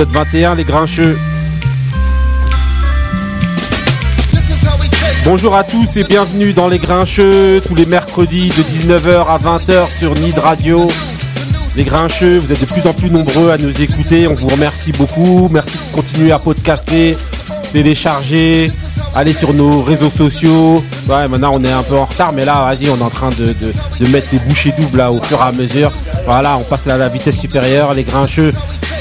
épisode 21, les grincheux. Bonjour à tous et bienvenue dans les grincheux, tous les mercredis de 19h à 20h sur Nid Radio. Les grincheux, vous êtes de plus en plus nombreux à nous écouter, on vous remercie beaucoup. Merci de continuer à podcaster, télécharger, aller sur nos réseaux sociaux. Ouais, maintenant on est un peu en retard, mais là, vas-y, on est en train de mettre les bouchées doubles là, au fur et à mesure. Voilà, on passe à la vitesse supérieure, les grincheux.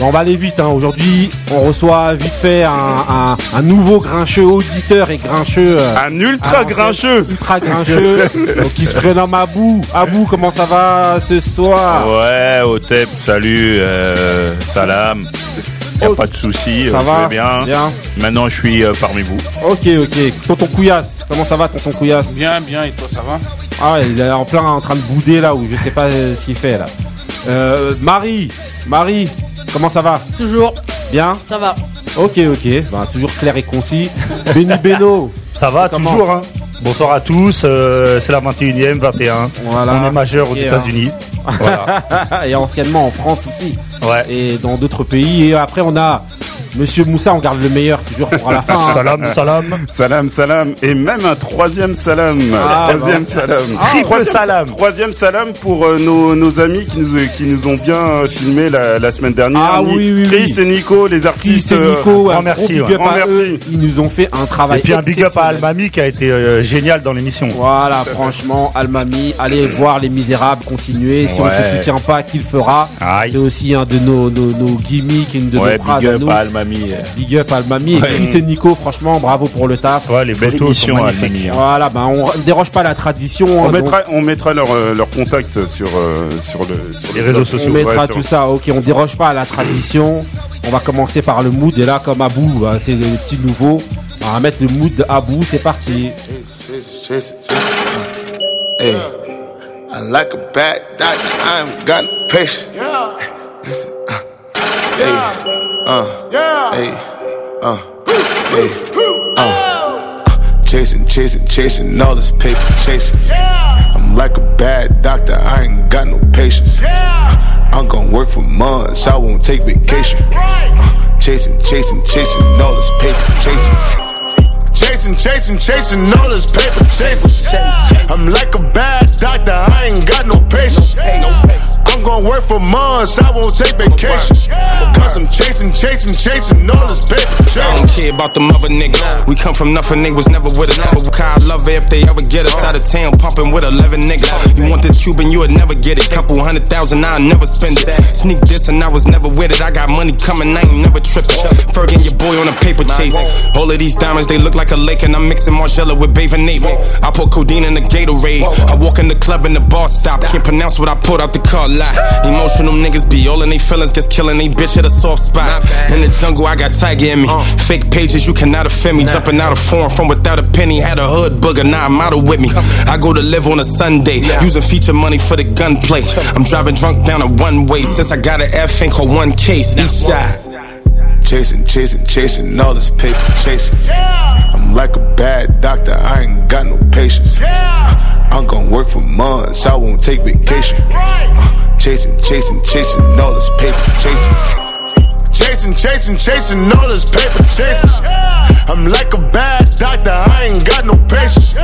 On va aller vite, hein. aujourd'hui on reçoit vite fait un, un, un nouveau grincheux auditeur et grincheux. euh, Un ultra grincheux. Ultra grincheux. donc il se prénomme Abou. Abou, comment ça va ce soir? Ouais, Otep, salut, euh, salam. Y a Oh, pas de souci, Ça euh, je va vais bien. Bien. Maintenant, je suis euh, parmi vous. Ok, ok. Tonton Couillasse, comment ça va, tonton Couillasse? Bien, bien, et toi ça va? Ah ouais, il est en plein en train de bouder là où je sais pas euh, ce qu'il fait là. Euh, Marie, Marie, comment ça va Toujours, Bien ça va. Ok, ok. Bah, toujours clair et concis. Benny Beno. Ça va Comment toujours hein Bonsoir à tous, euh, c'est la 21e, 21. Voilà. On est majeur aux hein. États-Unis. Voilà. et anciennement en France ici. Ouais. Et dans d'autres pays. Et après, on a Monsieur Moussa, on garde le meilleur toujours pour la fin. hein. Salam, salam. Salam, salam. Et même un troisième salam. Ah, troisième bon. salam. Triple troisième, salam. Troisième salam pour euh, nos, nos amis qui nous, qui nous ont bien euh, filmé la, la semaine dernière. Ah Ni- oui, oui, Chris oui. et Nico, les Chris artistes. et euh, Nico, un un grand merci, gros big up à eux. merci. Ils nous ont fait un travail Et puis un big up à. Almami qui a été euh, génial dans l'émission. Voilà, franchement, Almami, allez voir Les Misérables, continuez. Si on Ouais. se soutient pas, qui le fera. C'est aussi un de nos, nos, nos gimmicks, une de Ouais, nos phrases big à nous. À Almami. euh. Big up Almami. Et Ouais. Chris et Nico, franchement, bravo pour le taf. Ouais, les Belle photos sont émission, magnifiques. Almami. hein. Voilà, ben on ne déroge pas à la tradition. On hein, mettra, on mettra leur, euh, leur contact sur, euh, sur, le, sur Les réseaux sociaux. on mettra ouais, sur- tout ça. Ok, on déroge pas à la tradition. On va commencer par le mood. Et là, comme Abou, hein, c'est le petit nouveau. On va mettre le mood de Abou. C'est parti. Hey, I like a bad doctor. I ain't got no patience. Listen, hey, uh, hey, uh, hey, uh, chasing, chasing, chasing all this paper chasing. I'm like a bad doctor. I ain't got no patience. I'm gonna work for months. I won't take vacation. Uh, chasing, chasing, chasing all this paper chasing. Chasing, chasing, chasing all this paper chasing. I'm like a bad doctor, I ain't got no patience. I'm gonna work for months, I won't take vacation. Cause I'm chasing, chasing, chasing all this paper I don't care about the mother niggas. We come from nothing, they was never with us. But God love it if they ever get us out of town, pumping with 11 niggas. You want this Cuban, you would never get it. Couple hundred thousand, I'll never spend it. Sneak this and I was never with it. I got money coming, I ain't never tripping. Fergie, your boy on a paper chase. All of these diamonds, they look like a lake, and I'm mixing Margiela with bathing Nate. I put codeine in the Gatorade. I walk in the club and the bar stop. Can't pronounce what I put out the car Emotional niggas be all in they feelings, gets killing they bitch at a soft spot. In the jungle, I got Tiger in me. Fake pages, you cannot offend me. Jumping out of form from without a penny. Had a hood booger, now I'm out of with me. I go to live on a Sunday, using feature money for the gunplay. I'm driving drunk down a one way since I got an F ain't called one case. East side. Chasing, chasing, chasing all this paper chasing. I'm like a bad doctor, I ain't got no patience. I'm gonna work for months, I won't take vacation. Uh, chasing, chasing, chasing all this paper chasing. Chasing, chasing, chasing all this paper chasing. I'm like a bad doctor, I ain't got no patience.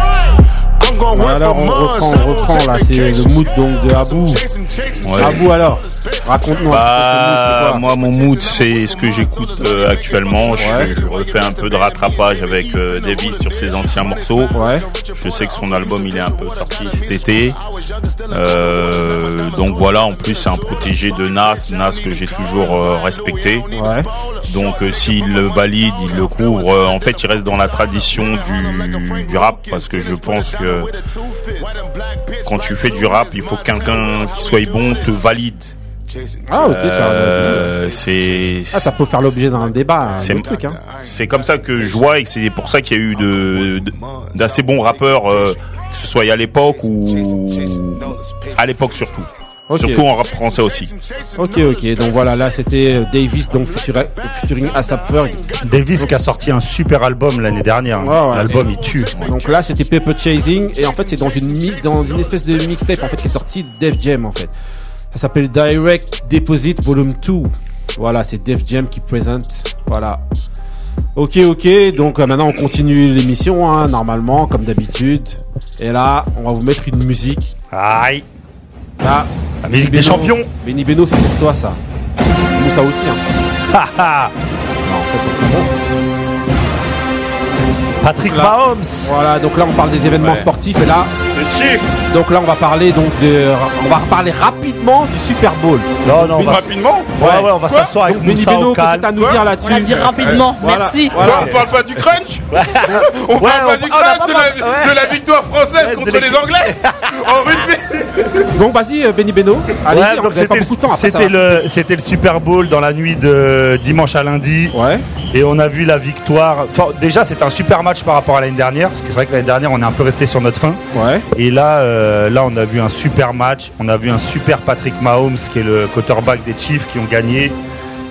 Alors on reprend, on reprend là. C'est le mood donc de Abou. Ouais. Abou alors, raconte-nous. un Bah, moi, mon mood, c'est ce que j'écoute euh, actuellement. Je, Ouais. je refais un peu de rattrapage avec euh, Davis sur ses anciens morceaux. Ouais. Je sais que son album, il est un peu sorti cet été. Euh, donc voilà, en plus, c'est un protégé de Nas, Nas que j'ai toujours euh, respecté. Ouais. Donc euh, s'il le valide, il le couvre. Euh, en fait, il reste dans la tradition du, du rap parce que je pense que quand tu fais du rap, il faut que quelqu'un qui soit bon te valide. Ah ok, ça, Euh, c'est ah, ça peut faire l'objet d'un débat, c'est. Hein. c'est comme ça que je vois et que c'est pour ça qu'il y a eu de- d'assez bons rappeurs, euh, que ce soit à l'époque ou à l'époque surtout. Ok. Surtout en rap français aussi. Ok, ok. Donc voilà, là c'était euh, Davis, donc featuring ASAP Ferg. Davis qui a sorti un super album l'année dernière. hein. Ouais, ouais. L'album il tue. Donc là c'était Paper Chasing et en fait c'est dans une dans une espèce de mixtape en fait qui est sorti de Def Jam en fait. Ça s'appelle Direct Deposit Volume 2. Voilà, c'est Def Jam qui présente. Voilà. Ok, ok. Donc euh, maintenant on continue l'émission, hein, normalement, comme d'habitude. Et là, on va vous mettre une musique. Aïe. Là, La musique des champions. Benny Beno, c'est pour toi ça. Nous ça aussi. Hein. Haha. Non, en fait. Patrick Là. Mahomes. Voilà, donc là on parle des événements Ouais. sportifs et là, donc là on va parler donc de, on va parler rapidement du Super Bowl. Non, non, on va, Rapidement ouais, ouais, on va s'asseoir avec Moussa Beno, au qu'est-ce que t'as à calme. nous dire On là-dessus l'a dit rapidement, Voilà. merci. Voilà. On parle pas du crunch On Ouais, parle on- pas du on crunch de, la, ouais. de la victoire française Ouais, contre les. Anglais en rugby Donc vas-y euh, Benny Beno, allez-y, hein, donc c'était beaucoup de temps le, c'était le, c'était le Super Bowl dans la nuit de dimanche à lundi. Ouais. Et on a vu la victoire. Enfin, déjà, c'était un super match par rapport à l'année dernière. Parce que c'est vrai que l'année dernière, on est un peu resté sur notre fin. Ouais. Et là, euh, là, on a vu un super match. On a vu un super Patrick Mahomes, qui est le quarterback des Chiefs, qui ont gagné.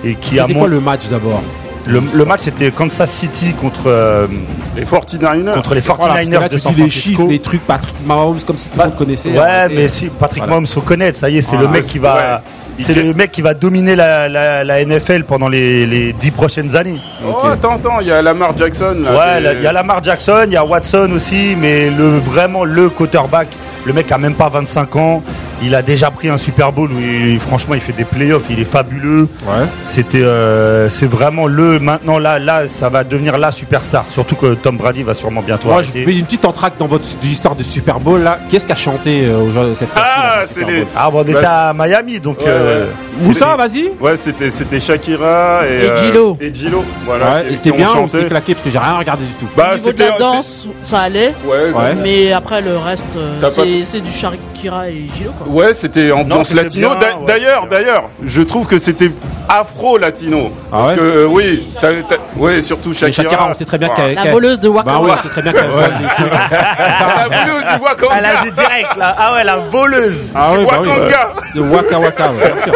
Et qui a C'était quoi le match d'abord? Le, le match, c'était Kansas City contre, euh, Les 49ers. contre les 49ers Voilà, là, de tu San dis les chiffres, les trucs, Patrick Mahomes, comme si tout le Bah, monde connaissait. Ouais, Arrêtez. mais si Patrick Voilà. Mahomes faut connaître, ça y est, c'est Voilà. le mec qui va, Ouais. C'est le mec qui va dominer la, la, la NFL pendant les, les 10 prochaines années. Oh, attends, attends, il y a Lamar Jackson. Là, Ouais, il y a Lamar Jackson, il y a Watson aussi, mais le vraiment le quarterback, le mec a même pas 25 ans, il a déjà pris un Super Bowl où il- franchement il fait des playoffs, il est fabuleux. Ouais. C'était, euh, c'est vraiment le maintenant là, là, ça va devenir la superstar. Surtout que Tom Brady va sûrement bientôt Moi, je arrêter. fais une petite entracte dans votre de l'histoire de Super Bowl là. Qui est-ce qui a chanté euh, au genre- cette fois-ci, Ah, c'est les- Ah bon, on était Bah, à Miami, donc. Ouais, euh, ouais. Moussa, vas-y? Ouais, c'était c'était Shakira et, Et euh, Gilo. et Gilo, voilà. Et c'était bien chanté. c'était claqué parce que j'ai rien regardé du tout. Bah, Au niveau de la danse, ça allait. c'est- Ouais, Ouais. Mais après, le reste, euh, T'as pas- c'est c'est du Shakira et Gilo, quoi. Ouais, c'était ambiance c'était latino. bien, D'a- ouais, d'ailleurs, c'était bien. d'ailleurs, je trouve que c'était afro-latino. Ah parce ouais que euh, oui, ouais, surtout Mais Shakira. Shakira, on sait très bien Wow. qu'elle. La voleuse de Waka Bah oui, Waka. c'est très bien qu'elle vole des trucs. La voleuse du Wakanda. Elle a dit direct là. Ah ouais, la voleuse. Ah Du oui, bah oui, Wakanda. bah, de Waka Waka, ouais, bien sûr.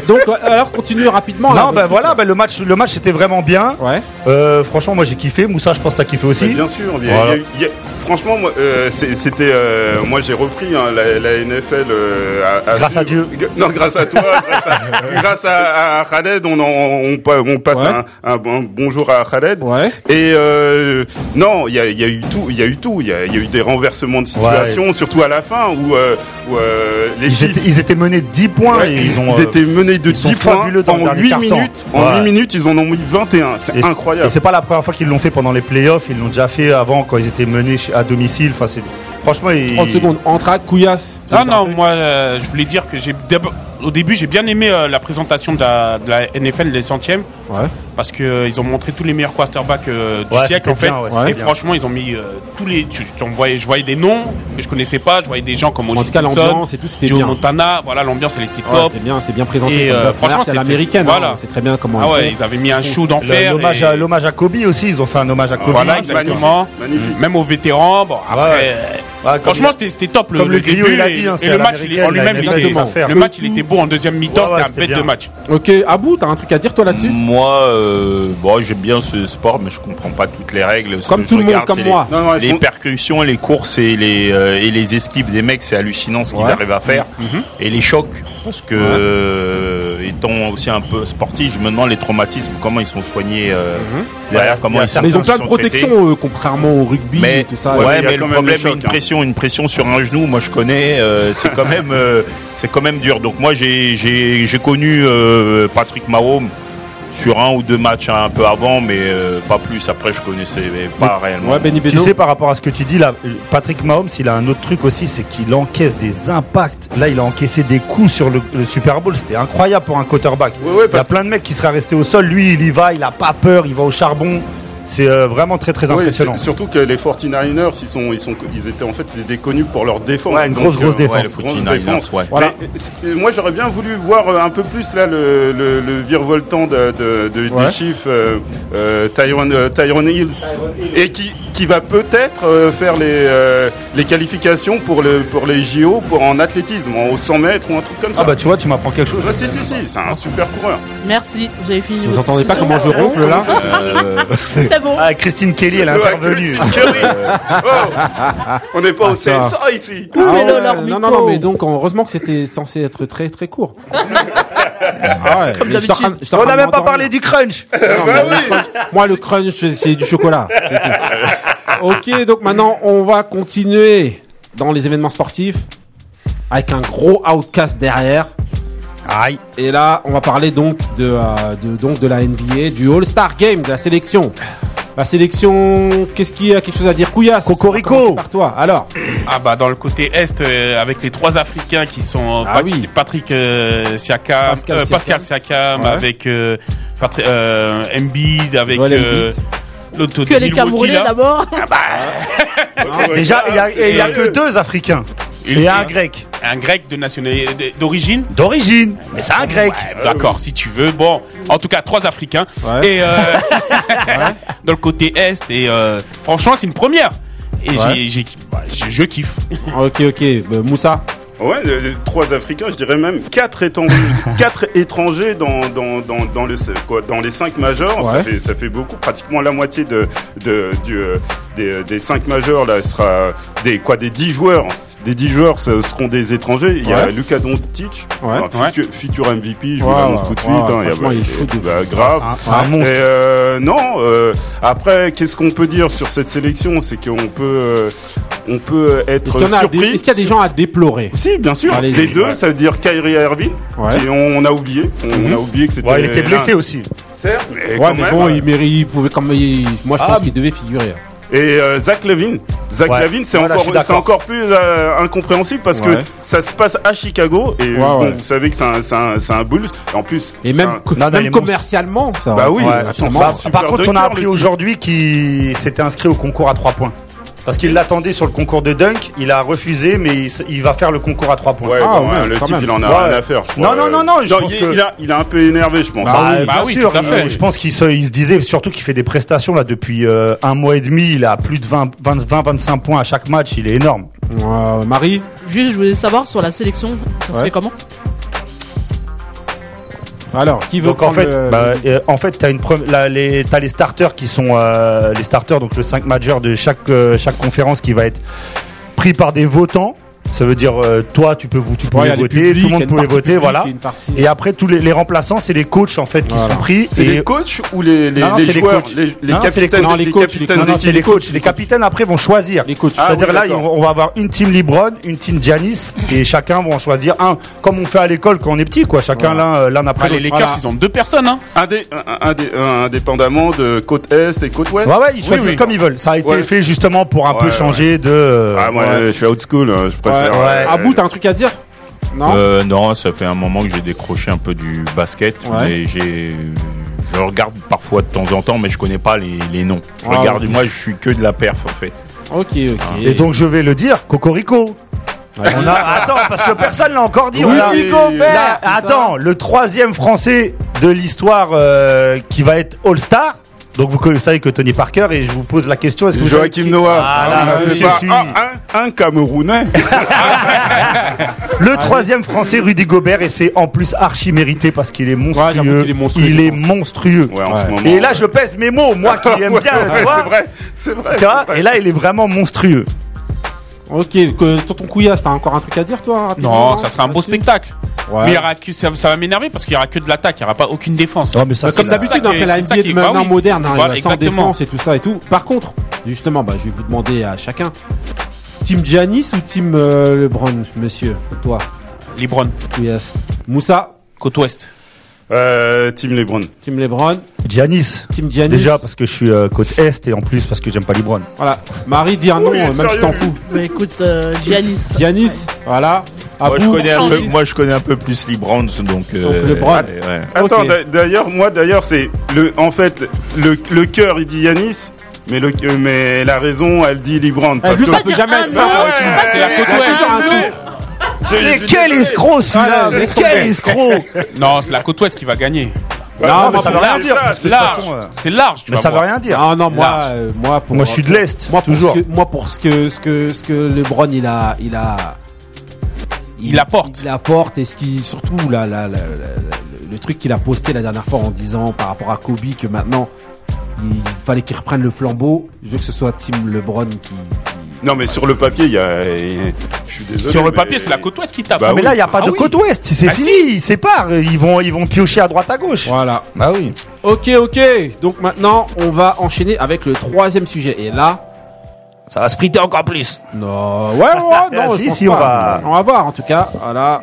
Donc, euh, alors continue rapidement. là, Non, ben voilà, là. ben le match, le match était vraiment bien. Ouais. Euh, franchement, moi j'ai kiffé. Moussa, je pense que t'as kiffé aussi. Mais bien sûr, a- Voilà. il y a- il y a- franchement, moi, euh, c'était, euh, moi j'ai repris hein, la, la NFL. euh, à- à Grâce à. Dieu. Non, grâce à toi, grâce à, grâce à, à Khaled, on, en- on, on passe Ouais. un, un bon bonjour à Khaled. Ouais. Et euh, non, il y a, y a eu tout, il y a eu tout, il y a, y a eu des renversements de situation, surtout à la fin où, euh, où, euh, les Ils chiffres- étaient, ils étaient menés 10 points et ils ont. ils étaient menés de ils sont 10 points en dernier 8 quart-temps. minutes. En Ouais. 8 minutes, ils en ont mis 21. C'est incroyable. Et c'est pas la première fois qu'ils l'ont fait pendant les playoffs. Ils l'ont déjà fait avant quand ils étaient menés chez- à domicile. Enfin, c'est franchement. ils- 30 secondes. Entraque, couillasse. Ah non, moi, euh, je voulais dire que j'ai d'abord- au début, j'ai bien aimé euh, la présentation de la, de la NFL des centièmes Ouais. parce que euh, ils ont montré tous les meilleurs quarterbacks euh, du Ouais, siècle en fait. bien, ouais, c'était et bien. franchement, ils ont mis euh, tous les. Tu, tu en voyais, je voyais des noms que je connaissais pas. Je voyais des gens comme Simpson, l'ambiance et tout, c'était Joe bien. Montana. Voilà, l'ambiance, elle était Ouais, top. c'était bien, c'était bien présenté. Et, euh, franchement, c'est c'était- l'américaine. voilà. hein, C'est très bien comment. ah ils ouais, ils avaient mis un show d'enfer. L'hommage et- à, l'hommage à Kobe aussi. Ils ont fait un hommage à Kobe. Voilà, exactement. Magnifique. Même aux vétérans. Bon, après. Franchement, c'était c'était top le, comme le griot, début il a et- dit, hein, et, c'est le match en lui-même le match il était beau en deuxième mi-temps Ouais, ouais, c'était un bête bien. de match Ok, Abou, t'as un truc à dire toi là-dessus? Moi, euh, bon, j'aime bien ce sport, mais je comprends pas toutes les règles. Ce Comme que tout je le monde, regarde, comme c'est moi. Non, non, Les, sont- percussions, les courses et les euh, et les esquives des mecs, c'est hallucinant ce qu'ils Ouais. arrivent à faire. Et les chocs, parce que euh, étant aussi un peu sportif, je me demande les traumatismes, comment ils sont soignés euh, derrière, Ouais, comment ils certains Mais ils ont sont plein de euh, contrairement au rugby Mais et tout ça. ouais, mais il y a mais quand le problème, chocs, une hein. pression, une pression sur un genou, moi je connais, euh, c'est quand même, euh, c'est quand même dur. Donc moi j'ai connu euh, Patrick Mahomes sur un ou deux matchs un peu avant, mais euh, pas plus. Après je connaissais pas réellement. Ouais, Benny Tu sais, par rapport à ce que tu dis là, Patrick Mahomes, il a un autre truc aussi, c'est qu'il encaisse des impacts. Là, il a encaissé des coups sur le, le Super Bowl. C'était incroyable pour un quarterback. Ouais, ouais, il y a plein de mecs qui seraient restés au sol. Lui, il y va, il a pas peur, il va au charbon. C'est euh, vraiment très très impressionnant. surtout que les 49ers, ils sont, ils sont, ils étaient en fait, ils étaient connus pour leur défense. Ouais, une Donc, grosse, défense. Ouais, grosse 49ers, défense. ouais. Voilà. Mais, c'est- moi, j'aurais bien voulu voir euh, un peu plus là le, le, le virevoltant de, de, de- Ouais. des chiffres euh, euh, Tyron, euh, Tyron Hills et qui, qui va peut-être euh, faire les, euh, les qualifications pour le pour les JO pour en athlétisme, au 100 mètres ou un truc comme ça. Ah bah tu vois, tu m'apprends quelque chose. Ouais, si si si, c'est un super coureur. Merci, vous avez fini. Vous entendez pas comment je ronfle là Euh, C'est bon. Ah, Christine Kelly, elle est intervenue. Oh, on n'est pas au Ah, ça. CSA ici. Ah non, non, non, mais donc heureusement que c'était censé être très très court. Ah ouais, On n'a même pas parlé du crunch. Non, mais le crunch- Moi, le crunch, c'est du chocolat. ok, donc maintenant, on va continuer dans les événements sportifs avec un gros outcast derrière. Aïe. Et là, on va parler donc de, euh, de, donc de la NBA, du All-Star Game, de la sélection. La sélection, qu'est-ce qui a quelque chose à dire? Couillasse Cocorico. Par toi. Alors, Ah bah dans le côté est euh, avec les trois Africains qui sont Ah Pat- oui. Patrick euh, Siakam, Pascal euh, Pascal Siakam. Siakam Ouais. avec euh, Patri- euh, Embiid avec Joel euh, Embiid. Que les Camerounais d'abord. Déjà, il y a, et il y a que deux Africains. Il- Et un grec. un grec de nationalité d'origine. D'origine. Mais c'est un grec. Ouais, D'accord, si tu veux. Bon, en tout cas, trois Africains. Ouais. Et euh, dans le côté est, et euh, franchement, c'est une première. Et Ouais. j'ai, bah, je, je kiffe. ok, ok. Euh, Moussa Ouais, les- les trois Africains, je dirais même quatre étrangers, quatre étrangers dans, dans, dans, dans, le, quoi, dans les cinq majeurs. Ouais. Ça, fait, ça fait beaucoup. Pratiquement la moitié de, de, du, euh, des, des cinq majeurs là sera des quoi des dix joueurs. Des dix joueurs ce seront des étrangers. Il y a Ouais. Luka Doncic, Ouais. futur, futur MVP. Je vous Ouais, l'annonce tout de suite. hein, il y a- il est chaud de bah, grave. C'est un- un monstre. Et euh, non, euh, après, qu'est-ce qu'on peut dire sur cette sélection? C'est qu'on peut, euh, on peut être surpris. est-ce qu'il y a des gens à déplorer Si, bien sûr. Allez-y. les deux, Ouais. ça veut dire Kyrie Irving. Ouais. qui- on, on a oublié. On, a oublié que c'était. Ouais, il était blessé aussi. Certes, mais Ouais, quand mais même. bon, il mérite, il pouvait comme, il- moi je pense Ah, qu'il devait figurer. Et euh, Zach Levine. Zach Ouais. Levine, c'est Voilà, encore, plus euh, incompréhensible parce Ouais. que ça se passe à Chicago et Ouais, bon, ouais. vous savez que c'est un, c'est un, c'est un Bulls. Et en plus, Et même, un- Non, non, même commercialement, ça. Bah oui, Ouais, attends, ça, par contre, on a appris aujourd'hui qu'il s'était inscrit au concours à 3 points. Parce qu'il l'attendait sur le concours de dunk, il a refusé, mais il, va faire le concours à 3 points. Ouais, Ah, bon, ouais, le type, même. il en a Ouais. rien à faire. je Non, crois. non, non, non, je pense il, que- il a, il a un peu énervé, je pense. Bah, Ah oui. bah bien oui, sûr, tout à il- fait. je pense qu'il se, il se disait surtout qu'il fait des prestations là depuis euh, un mois et demi, il a plus de 20, 20, 20, 25 points à chaque match, il est énorme. Euh, Marie Juste, je voulais savoir sur la sélection, ça se fait comment? Alors, qui veut Donc en fait, le- bah, euh, en fait, t'as une là, les, t'as les starters qui sont euh, les starters, donc le 5 majeur de chaque euh, chaque conférence qui va être pris par des votants. Ça veut dire euh, toi, tu peux tu il y pouvais voter, publics, tout le monde pouvait voter, publique voilà. et partie- Et après tous les, les remplaçants, c'est les coachs en fait qui Voilà. sont pris. C'est et les coachs ou les, les, Non, les joueurs coachs. Les, les Non, c'est les capitaines. Non, les coachs, capitaines non, non, c'est les coachs. Les capitaines après vont choisir. Les coachs. Ah, C'est-à-dire oui, là, on va avoir une team LeBron, une team Giannis, et chacun va en choisir un, comme on fait à l'école quand on est petit, quoi. Chacun l'un euh, l'un après Bah, les l'autre. Lakers, ils ont deux personnes. Hein. Indépendamment de côte Est et côte Ouest. Ouais, ouais, ils choisissent comme ils veulent. Ça a été fait justement pour un peu changer de. euh, Ah, moi, Ouais. je suis old school, hein, je préfère. Ouais. euh, Abou, t'as un truc à dire Non Euh, non, ça fait un moment que j'ai décroché un peu du basket, Ouais. mais j'ai, je regarde parfois de temps en temps, mais je connais pas les, les noms. Je Ah, regarde, moi, je suis que de la perf en fait. Ok, ok. Et donc je vais le dire, Cocorico. On a, attends, parce que personne l'a encore dit. on a- Là, c'est ça attends, le troisième Français de l'histoire euh, qui va être All-Star. Donc vous connaissez- savez que Tony Parker et je vous pose la question. Est-ce que vous Joachim Noah. Ah, Ah, là, pas suit. un, un, un Camerounais. Le troisième Français, Rudy Gobert, et c'est en plus archi mérité parce qu'il est Ouais, monstrueux. est il est monstrueux. Ouais, en Ouais. ce moment. Et là, je pèse mes mots, moi qui aime bien, c'est vrai, c'est vrai. Tu vois, c'est vrai. et là, il est vraiment monstrueux. Ok, que- tonton Couillasse, t'as encore un truc à dire, toi rapidement, Non, ça sera un beau spectacle. Ouais. Mais il y aura que, ça, ça va m'énerver parce qu'il y aura que de l'attaque, il y aura pas aucune défense. Non, mais ça, Bah, comme d'habitude, c'est est- la NBA de est- bah maintenant oui. moderne, hein, Voilà, sans défense et tout ça et tout. Par contre, justement, bah, je vais vous demander à chacun, Team Giannis ou Team euh, LeBron, monsieur Toi, Lebron, Couillasse. Moussa, côte ouest. Euh, Team LeBron. Team LeBron, Giannis. Team Giannis. Déjà parce que je suis euh, côte Est et en plus parce que j'aime pas LeBron. Voilà. Marie, dis un nom, Oui, euh, même si t'en fous. Bah écoute, euh, Giannis. Giannis, voilà. Moi, je connais un peu, changer. moi, je connais un peu plus LeBron, donc. euh, Donc, LeBron. ouais. Attends, d'ailleurs, moi, d'ailleurs, c'est le, en fait, le, le cœur, il dit Yanis, mais le, mais la raison, elle dit LeBron. Parce lui, que ça peut jamais être ça. C'est la côte un ouest. Je- Mais quel escroc celui-là Ah, Mais quel escroc Non, c'est la côte ouest qui va gagner. Non, non, mais ça veut c'est rien dire. c'est Large, euh, c'est large. Mais ça veut rien dire. Non, non, moi, euh, moi, pour, Moi, je suis de l'Est, Moi, pour toujours. Ce que, moi, pour ce que, ce que, ce que LeBron, il a, il a, Il apporte. Il apporte et ce qui, surtout, la- la- le truc qu'il a posté la dernière fois en disant par rapport à Kobe que maintenant, il fallait qu'il reprenne le flambeau. Je veux que ce soit Team LeBron qui, qui, Non, mais sur le papier, il y a. Je suis désolé. Sur le mais- papier, c'est la côte ouest qui tape. Bah mais oui. là, il n'y a pas Ah de oui. côte ouest. C'est Ah fini. si. Ils séparent. Ils vont, ils vont piocher à droite à gauche. Voilà. Bah oui. Ok, ok. Donc maintenant, on va enchaîner avec le troisième sujet. Et là, Ça va se friter encore plus. non, ouais, ouais, non, Si, je pense si, on pas. va- on va voir. En tout cas, voilà,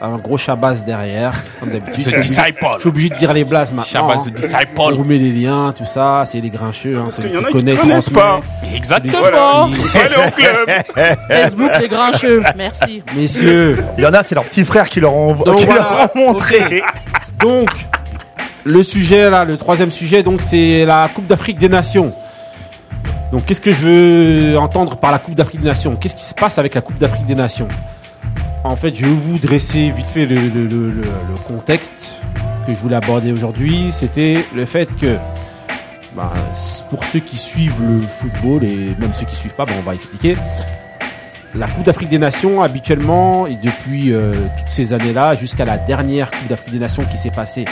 un gros Shabazz derrière, comme d'habitude. The Je suis obligé- Disciple. Je suis obligé de dire les blases maintenant. Shabazz hein. the Disciple. On vous met les liens, tout ça. C'est les grincheux. Hein, Parce qu'il y en qui a qui connaît, connaissent pas. Exactement. Voilà. Allez au club. Facebook, les grincheux. Merci. Messieurs, Il y en a, c'est leurs petits frères qui leur ont, Donc qui voilà. leur ont montré. Donc, le sujet là, le troisième sujet, donc c'est la Coupe d'Afrique des Nations. Donc, qu'est-ce que je veux entendre par la Coupe d'Afrique des Nations? Qu'est-ce qui se passe avec la Coupe d'Afrique des Nations? En fait, je vais vous dresser vite fait le, le- le- le- le contexte que je voulais aborder aujourd'hui. C'était le fait que, bah, pour ceux qui suivent le football et même ceux qui suivent pas, bah, on va expliquer. La Coupe d'Afrique des Nations, habituellement, et depuis euh, toutes ces années-là, jusqu'à la dernière Coupe d'Afrique des Nations qui s'est passée,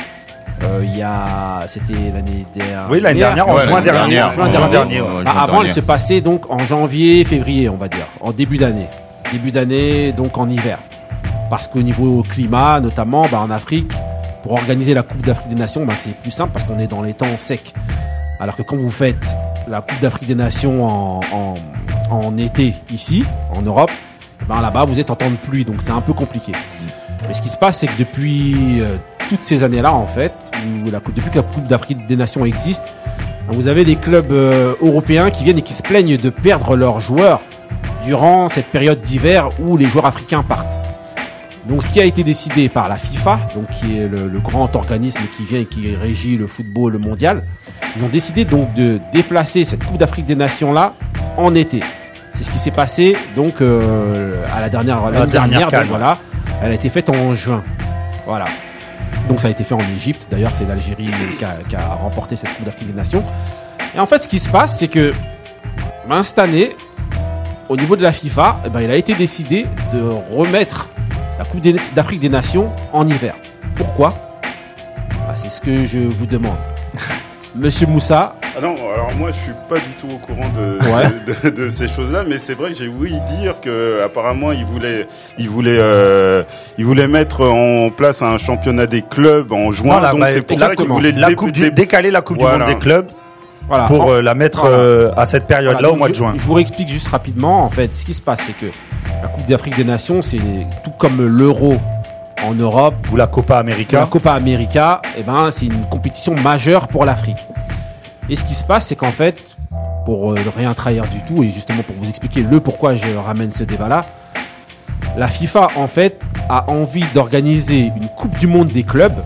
euh, il y a, c'était l'année dernière. Oui, l'année dernière, en Ouais, juin dernier. dernière, Juin en dernier. dernier, ouais. Bah, avant, dernier. elle se passait donc en janvier, février, on va dire, en début d'année. Début d'année, donc en hiver. Parce qu'au niveau climat, notamment bah, en Afrique, pour organiser la Coupe d'Afrique des Nations, bah, c'est plus simple parce qu'on est dans les temps secs. Alors que quand vous faites la Coupe d'Afrique des Nations en, été ici, en Europe, ben là-bas vous êtes en temps de pluie, donc c'est un peu compliqué. Mais ce qui se passe, c'est que depuis euh, toutes ces années-là, en fait, depuis que la Coupe d'Afrique des Nations existe, vous avez des clubs euh, européens qui viennent et qui se plaignent de perdre leurs joueurs durant cette période d'hiver où les joueurs africains partent. Donc ce qui a été décidé par la FIFA, donc qui est le, le grand organisme qui vient et qui régit le football mondial, ils ont décidé donc de déplacer cette Coupe d'Afrique des Nations là en été. C'est ce qui s'est passé donc euh, à la dernière l'année dernière donc voilà, elle a été faite en juin. Voilà. Donc ça a été fait en Égypte. D'ailleurs, c'est l'Algérie qui a, qui a remporté cette Coupe d'Afrique des Nations. Et en fait, ce qui se passe, c'est que ben, cette année, au niveau de la FIFA, eh ben, il a été décidé de remettre la Coupe d'Afrique des Nations en hiver. Pourquoi? Bah, C'est ce que je vous demande. Monsieur Moussa, Ah non, alors moi je suis pas du tout au courant de, Ouais. de, de ces choses-là, mais c'est vrai que j'ai ouï dire que apparemment il voulait, il voulait, euh, il voulait mettre en place un championnat des clubs en juin, Voilà, donc bah, c'est pour ça qu'il voulait La dé- coupe dé- du, décaler la Coupe Voilà. du Monde des clubs voilà. pour euh, la mettre Voilà. euh, à cette période-là Voilà, au mois de juin. Je vous réexplique juste rapidement. En fait, ce qui se passe, c'est que la Coupe d'Afrique des Nations, c'est tout comme l'Euro en Europe, Ou la Copa la América. Copa América, eh ben, c'est une compétition majeure pour l'Afrique. Et ce qui se passe, c'est qu'en fait, pour euh, ne rien trahir du tout, et justement pour vous expliquer le pourquoi je ramène ce débat-là, la FIFA, en fait, a envie d'organiser une Coupe du Monde des clubs,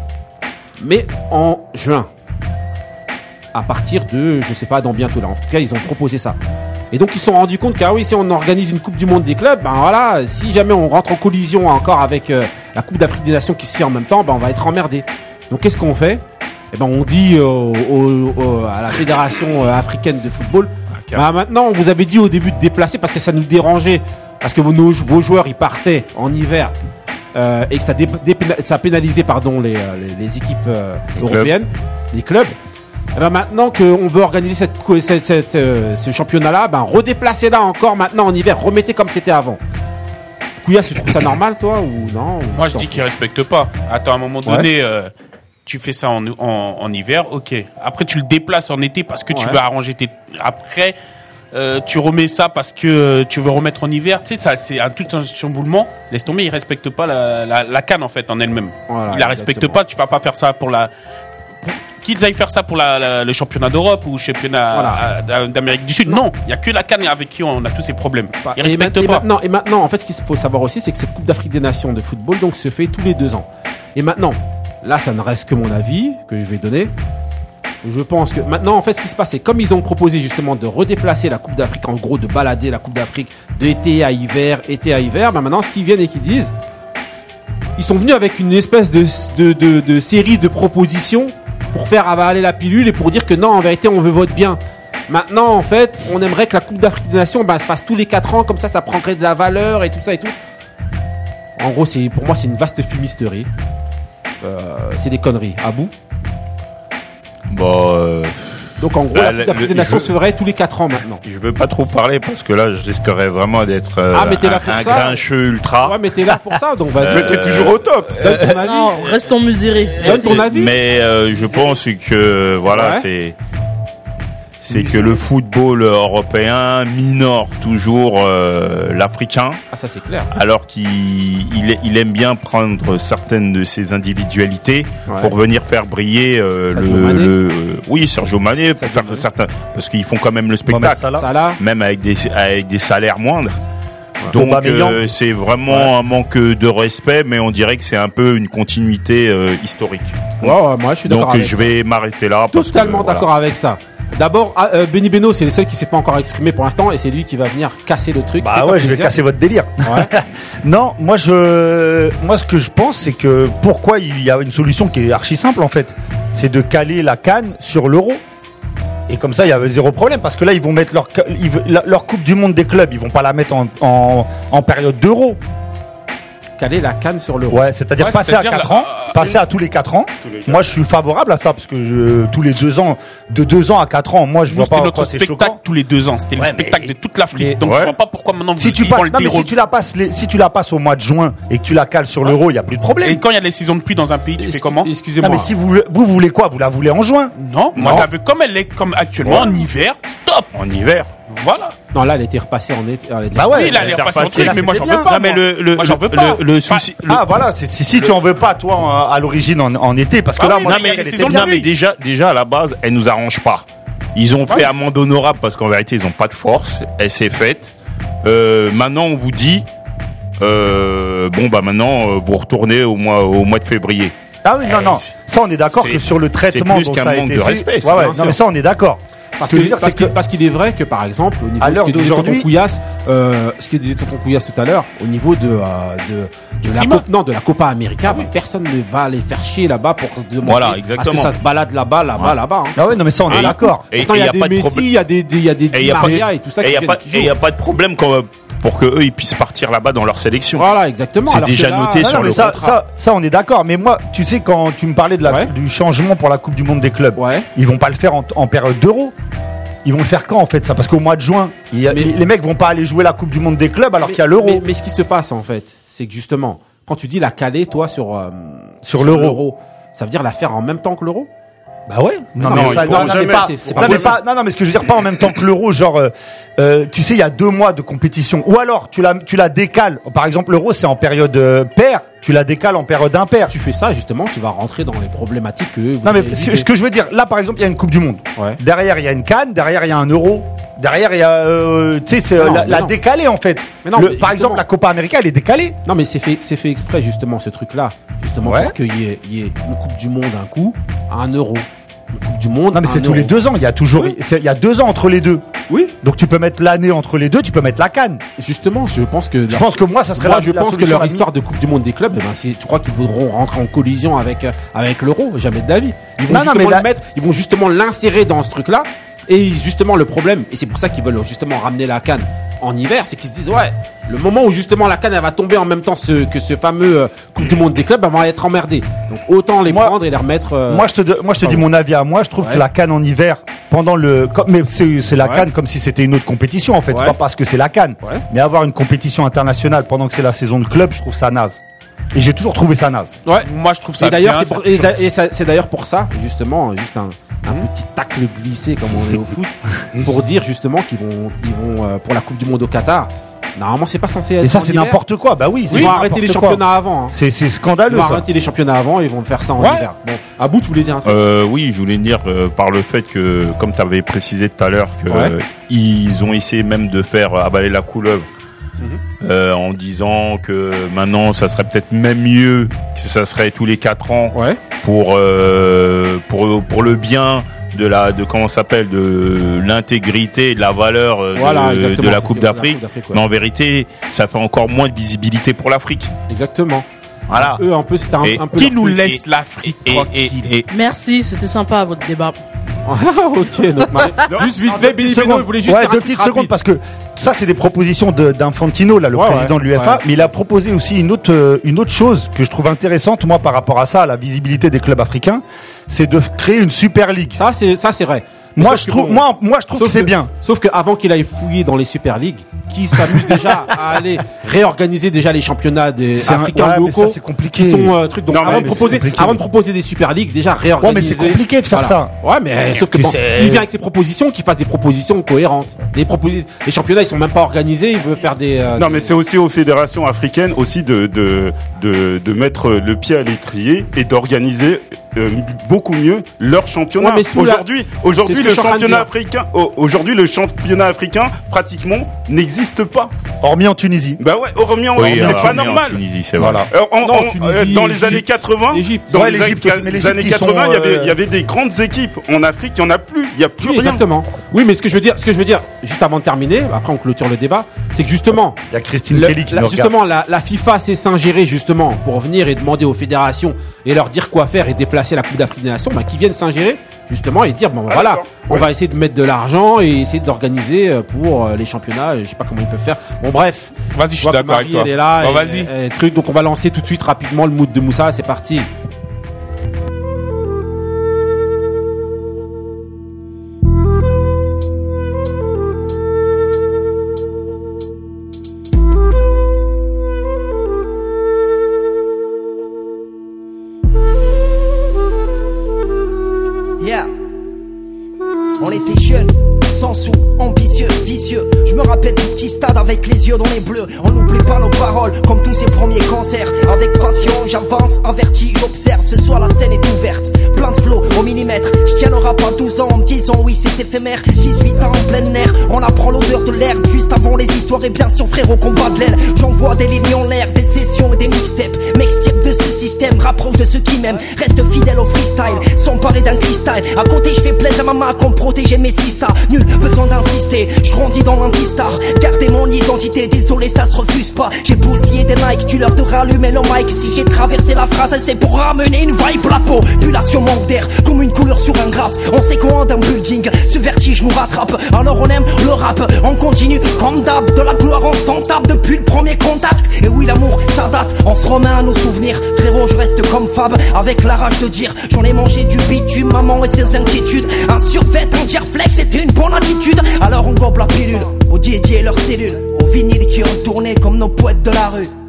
mais en juin. À partir de, je sais pas, dans bientôt là. En tout cas, ils ont proposé ça. Et donc, ils se sont rendus compte qu'ah oui, si on organise une Coupe du Monde des clubs, ben voilà, si jamais on rentre en collision encore avec euh, la Coupe d'Afrique des Nations qui se fait en même temps, ben on va être emmerdé. Donc, qu'est-ce qu'on fait? Eh ben, on dit au- au- à la Fédération euh, africaine de football, bah, maintenant, on vous avait dit au début de déplacer parce que ça nous dérangeait, parce que vos, joueurs, ils partaient en hiver. euh, et que ça, dé- dépéna- ça pénalisait pardon, les, euh, les, les équipes euh, européennes, les clubs. Eh ben maintenant qu'on veut organiser cette, co- cette- cette, euh, ce championnat-là, ben redéplacez-la encore maintenant en hiver, remettez comme c'était avant. Kouya, tu trouves ça normal, toi, ou non Moi, je dis qu'ils respectent pas. Attends, à un moment donné, euh, tu fais ça en, en, en hiver, ok. Après, tu le déplaces en été parce que tu veux arranger tes. Après, euh, tu remets ça parce que tu veux remettre en hiver. Tu sais, ça, c'est un tout un chamboulement. Laisse tomber, ils respectent pas la, la, la canne en fait en elle-même. Voilà, ils la respectent exactement. pas. Tu vas pas faire ça pour la. pour- Qu'ils aillent faire ça pour la, la- le championnat d'Europe ou le championnat Voilà. euh, d'Amérique du Sud. Non, il y a que la canne avec qui on a tous ces problèmes. Ils et, respectent et pas. maintenant, et maintenant, en fait, ce qu'il faut savoir aussi, c'est que cette Coupe d'Afrique des Nations de football donc se fait tous les deux ans. Et maintenant, là, ça ne reste que mon avis que je vais donner. Je pense que maintenant, en fait, ce qui se passe, c'est comme ils ont proposé justement de redéplacer la Coupe d'Afrique, en gros, de balader la Coupe d'Afrique de été à hiver, été à hiver. Ben maintenant, ce qu'ils viennent et qu'ils disent, ils sont venus avec une espèce de, de, de, de série de propositions pour faire avaler la pilule et pour dire que non, en vérité, on veut votre bien. Maintenant, en fait, on aimerait que la Coupe d'Afrique des Nations ben, se fasse tous les 4 ans, comme ça, ça prendrait de la valeur et tout ça et tout. En gros, pour moi, c'est une vaste fumisterie. Euh, c'est des conneries. À bout Bon, euh, Donc en gros, Bah, la le- Coupe d'Afrique des Nations se ferait tous les 4 ans maintenant. Je veux pas trop parler parce que là, je risquerais vraiment d'être euh, Ah, un, grincheux ultra. Ouais, mais t'es là pour ça, donc vas-y. Mais t'es toujours au top. Donne ton avis. Non, restons mesurés. Donne ton avis. Mais euh, je pense que voilà, Ouais. c'est c'est que le football européen minore toujours euh, l'africain, Ah, ça c'est clair. alors qu'il il, il aime bien prendre certaines de ses individualités Ouais. pour venir faire briller euh, le, le- oui Sergio Mané, pour faire certains parce qu'ils font quand même le spectacle, Salah. Même avec des avec des salaires moindres. Donc euh, c'est vraiment un manque de respect, mais on dirait que c'est un peu une continuité euh, historique. ouais, ouais, moi je suis d'accord Donc avec je ça. vais m'arrêter là. Totalement voilà. d'accord avec ça. D'abord, ah, euh, Benny Beno, c'est le seul qui s'est pas encore exprimé pour l'instant, et c'est lui qui va venir casser le truc. Bah ouais, je vais casser votre délire. Ouais. Non, moi je, moi ce que je pense, c'est que pourquoi il y a une solution qui est archi simple en fait, c'est de caler la canne sur l'euro. Et comme ça, il y a zéro problème parce que là, ils vont mettre leur, leur coupe du monde des clubs, ils vont pas la mettre en, en, en période d'euro. Caler la canne sur l'euro. Ouais, c'est-à-dire Ouais, passer à c'est-à-dire 4 la- ans, passer à tous les 4 ans. Moi, je suis favorable à ça parce que je, tous les 2 ans, de 2 ans à 4 ans, moi, je vois pas notre pourquoi c'est spectacle choquant. tous les deux ans. C'était Ouais, le spectacle mais- de toute l'Afrique. mais- Donc Ouais. je vois pas pourquoi maintenant Si vous- tu, passes, non, mais si tu la passes, les- si tu la passes au mois de juin et que tu la cales sur l'euro, il y a plus de problème. Et quand il y a les saisons de pluie dans un pays, tu fais comment Excusez-moi. Non, mais si vous, voulez- vous voulez quoi? Vous la voulez en juin? Non, moi j'avais comme elle est comme actuellement en hiver. Stop. En hiver. Voilà. Non, là, elle était repassée en été. elle était- Bah ouais, oui, là, elle est repassée en truc, mais moi j'en veux pas. Non, mais le, le, Moi, j'en veux le- pas. le souci. le- Ah voilà, c'est- si, tu en veux pas toi en- à l'origine en, en été, parce que Ah là, oui, moi, non, mais était bien. non, mais déjà, déjà à la base, elle nous arrange pas. Ils ont fait Ouais. amende honorable parce qu'en vérité, ils ont pas de force. Elle s'est faite. Euh, maintenant, on vous dit, euh, bon bah maintenant, euh, vous retournez au mois au mois de février. Ah oui, non, Eh, non. Ça, on est d'accord que sur le traitement plus dont qu'un ça a manque été de fait- respect, Ouais, ouais, non, mais ça, on est d'accord. Parce Ce que dire, parce c'est que- que- parce qu'il est vrai que par exemple, au niveau À de ce que disait d'aujourd'hui- Tonton Couillasse, euh, ce que disait Tonton Couillasse tout à l'heure, au niveau de, euh, de, de la. Coupe, non, de la Copa América, personne ne va aller faire chier là-bas pour demander Voilà, à ce exactement. que ça se balade là-bas, là-bas, Ouais. là-bas. hein. Ah ouais, non, mais ça, on est d'accord. Il y des Messi, il y a des, des- il y a des il Di y a pas de- Maria et tout ça Et qui il y a y pas de problème quand- pour que eux ils puissent partir là-bas dans leur sélection. Voilà, exactement. C'est déjà là- noté non, sur le ça, contrat. ça, ça, on est d'accord. Mais moi, tu sais, quand tu me parlais de la, Ouais. du changement pour la Coupe du Monde des clubs, Ouais. ils vont pas le faire en, en période d'euro. Ils vont le faire quand en fait ça? Parce qu'au mois de juin, il y a- Mais- les mecs vont pas aller jouer la Coupe du Monde des clubs alors qu'il y a l'euro. Mais, mais ce qui se passe en fait, c'est que justement, quand tu dis la caler, toi, sur, euh, Sur l'euro. ça veut dire la faire en même temps que l'euro? Bah ouais. Non, Non, mais, enfin, non, non, mais C'est- pas- non, non, mais ce que je veux dire, pas en même temps que l'euro, genre, euh, euh, tu sais, il y a deux mois de compétition. Ou alors, tu la, tu la décales. Par exemple, l'euro, c'est en période euh, paire. Tu la décales en période impaire. Tu fais ça, justement, tu vas rentrer dans les problématiques que vous Non, mais ce que, évitées. ce que je veux dire, là, par exemple, il y a une Coupe du Monde. Ouais. Derrière, il y a une canne. Derrière, il y a un euro. Derrière, il y a, euh, tu sais, c'est la, décalée, en fait. Mais non, Le- mais par exemple, la Copa América, elle est décalée. Non, mais c'est fait, c'est fait exprès, justement, ce truc-là. Justement, Ouais. pour qu'il y y ait une Coupe du Monde un coup, à un euro. Coupe du Monde. Non, mais c'est tous les deux ans. Il y a toujours, Oui. il y a deux ans entre les deux. Oui, Donc, tu peux mettre l'année entre les deux. Tu peux mettre la canne. justement, je pense que. Je pense que moi, ça serait Moi, la, je la pense que leur histoire de Coupe du Monde des clubs, eh ben, c'est, tu crois qu'ils voudront rentrer en collision avec, euh, avec l'euro? Jamais de la vie. Ils vont Non, non, justement mais le mettre, ils vont justement l'insérer dans ce truc-là. Et justement, le problème, et c'est pour ça qu'ils veulent justement ramener la canne en hiver, c'est qu'ils se disent, ouais, le moment où justement la canne, elle va tomber en même temps ce- que ce fameux euh, Coupe du Monde des clubs, elle va être emmerdée. Donc, autant les Moi- prendre et les remettre. euh, Moi, je te, de- moi, je te dis mon avis à moi. Je trouve Ouais. que la canne en hiver, pendant le, comme- mais c'est c'est la Ouais. canne comme si c'était une autre compétition en fait. C'est pas parce que c'est la canne. Ouais. Mais avoir une compétition internationale pendant que c'est la saison de club, je trouve ça naze. Et j'ai toujours trouvé ça naze. Ouais. Moi je trouve ça Et d'ailleurs, c'est d'ailleurs pour ça, justement, juste un, un petit tacle glissé comme on est au foot, pour dire justement qu'ils vont, ils vont euh, pour la Coupe du Monde au Qatar. Normalement, c'est pas censé être. Et ça, c'est n'importe quoi. Bah oui. Ils vont arrêter les quoi. championnats avant. hein. C'est c'est Ils scandaleux vont ça. arrêter les championnats avant et ils vont faire ça en Ouais. hiver. Bon, à bout, tu voulais dire un truc? Euh, oui, je voulais dire euh, par le fait que, comme tu avais précisé tout à l'heure, Ouais. euh, ils ont essayé même de faire avaler la couleuvre Mhm. euh, en disant que maintenant ça serait peut-être même mieux que ça serait tous les quatre ans Ouais. pour euh, pour pour le bien de la de comment s'appelle de l'intégrité et de la valeur euh, Voilà, de, la Coupe d'Afrique. Mais en vérité, ça fait encore moins de visibilité pour l'Afrique. Exactement. Voilà. Eux, un peu, c'était un, Et un peu. Qui nous laisse l'Afrique Et, tranquille? et, et, Merci, c'était sympa votre débat. ok, donc, Marie- juste vite fait, Benny Beno, il voulait juste ouais, deux petites rapide. secondes parce que ça c'est des propositions de- d'Infantino là, le Ouais, président ouais, de l'UEFA, mais il a proposé aussi une autre euh, une autre chose que je trouve intéressante moi par rapport à ça, à la visibilité des clubs africains, c'est de créer une super ligue. Ça, c'est ça, c'est vrai. Moi, je trouve, bon, moi, moi, je trouve que c'est bien. Sauf qu'avant qu'il aille fouiller dans les Super League, qui s'amuse déjà à aller réorganiser déjà les championnats des C'est un- africains ouais, locaux, ça, c'est compliqué. qui sont euh, trucs. Donc Non, mais avant, de proposer, avant de proposer des Super League, déjà réorganiser. Ouais, mais c'est compliqué de faire ça. Ouais, mais sauf que, bon, il vient avec ses propositions, qu'il fasse des propositions cohérentes. Les, proposi- les championnats, ils sont même pas organisés. Il veut faire des. euh, Non, mais c'est aussi aux fédérations africaines aussi de de de, de mettre le pied à l'étrier et d'organiser euh, beaucoup mieux leur championnat. Ouais, la- aujourd'hui, aujourd'hui le championnat africain, oh, aujourd'hui le championnat africain pratiquement n'existe pas. Hormis en Tunisie. Bah ouais, hormis en Oui, c'est pas en normal. Tunisie, c'est vrai. Voilà. Euh, en- Non, en- Tunisie, euh, dans les années 80, Égypte. dans Ouais, les, les années ils 80, sont, il y avait euh, il y avait des grandes équipes en Afrique, il y en a plus, il y a plus Oui, rien. exactement. Oui, mais ce que je veux dire, ce que je veux dire, juste avant de terminer, après on clôture le débat, c'est que justement, Il y a Christine le- Kelly qui la- nous justement, la, la FIFA s'est s'ingérer justement pour venir et demander aux fédérations et leur dire quoi faire et déplacer la Coupe d'Afrique des Nations, bah, qui viennent s'ingérer justement et dire bon Ah, voilà, on Ouais. va essayer de mettre de l'argent et essayer d'organiser euh, pour euh, les championnats. Je sais pas comment ils peuvent faire. Bon bref, Vas-y, je suis d'accord avec toi. Elle est là. Bon, et- vas-y. et truc. Donc on va lancer tout de suite rapidement le mood de Moussa. C'est parti. Dans les bleus. On n'oublie pas nos paroles, comme tous ces premiers concerts. Avec passion, j'avance, averti, j'observe. Ce soir, la scène est ouverte. Plein de flots au millimètre. Je tiens rap à 12 ans en me disant oui, c'est éphémère. 18 ans en plein air. On apprend l'odeur de l'herbe juste avant les histoires. Et bien sûr, frère, au combat de l'aile. J'envoie des lignes en l'air, des sessions et des mixtapes. Ce système, rapproche de ceux qui m'aiment. Reste fidèle au freestyle, sans parler d'un cristal. À côté, je fais plaisir à maman comme protéger mes sistas. Nul besoin d'insister, je grandis dans l'antistar. Gardez mon identité, désolé, ça se refuse pas. J'ai bousillé des Nike, tu leur de rallumer le mic. Si j'ai traversé la phrase, c'est pour ramener une vibe la peau. Population manque d'air, comme une couleur sur un graphe. On s'écointe d'un building, ce vertige nous rattrape. Alors on aime le rap, on continue comme d'hab. De la gloire, on s'en tape depuis le premier contact. Et oui, l'amour, ça date, on se remet à nos souvenirs. Je reste comme Fab, avec la rage de dire J'en ai mangé du bitume, maman et ses inquiétudes. Un survêt, un flex, c'était une bonne attitude. Alors on gobe la pilule, aux dédiés et leurs cellules. Aux vinyles qui ont tourné comme nos poètes de la rue.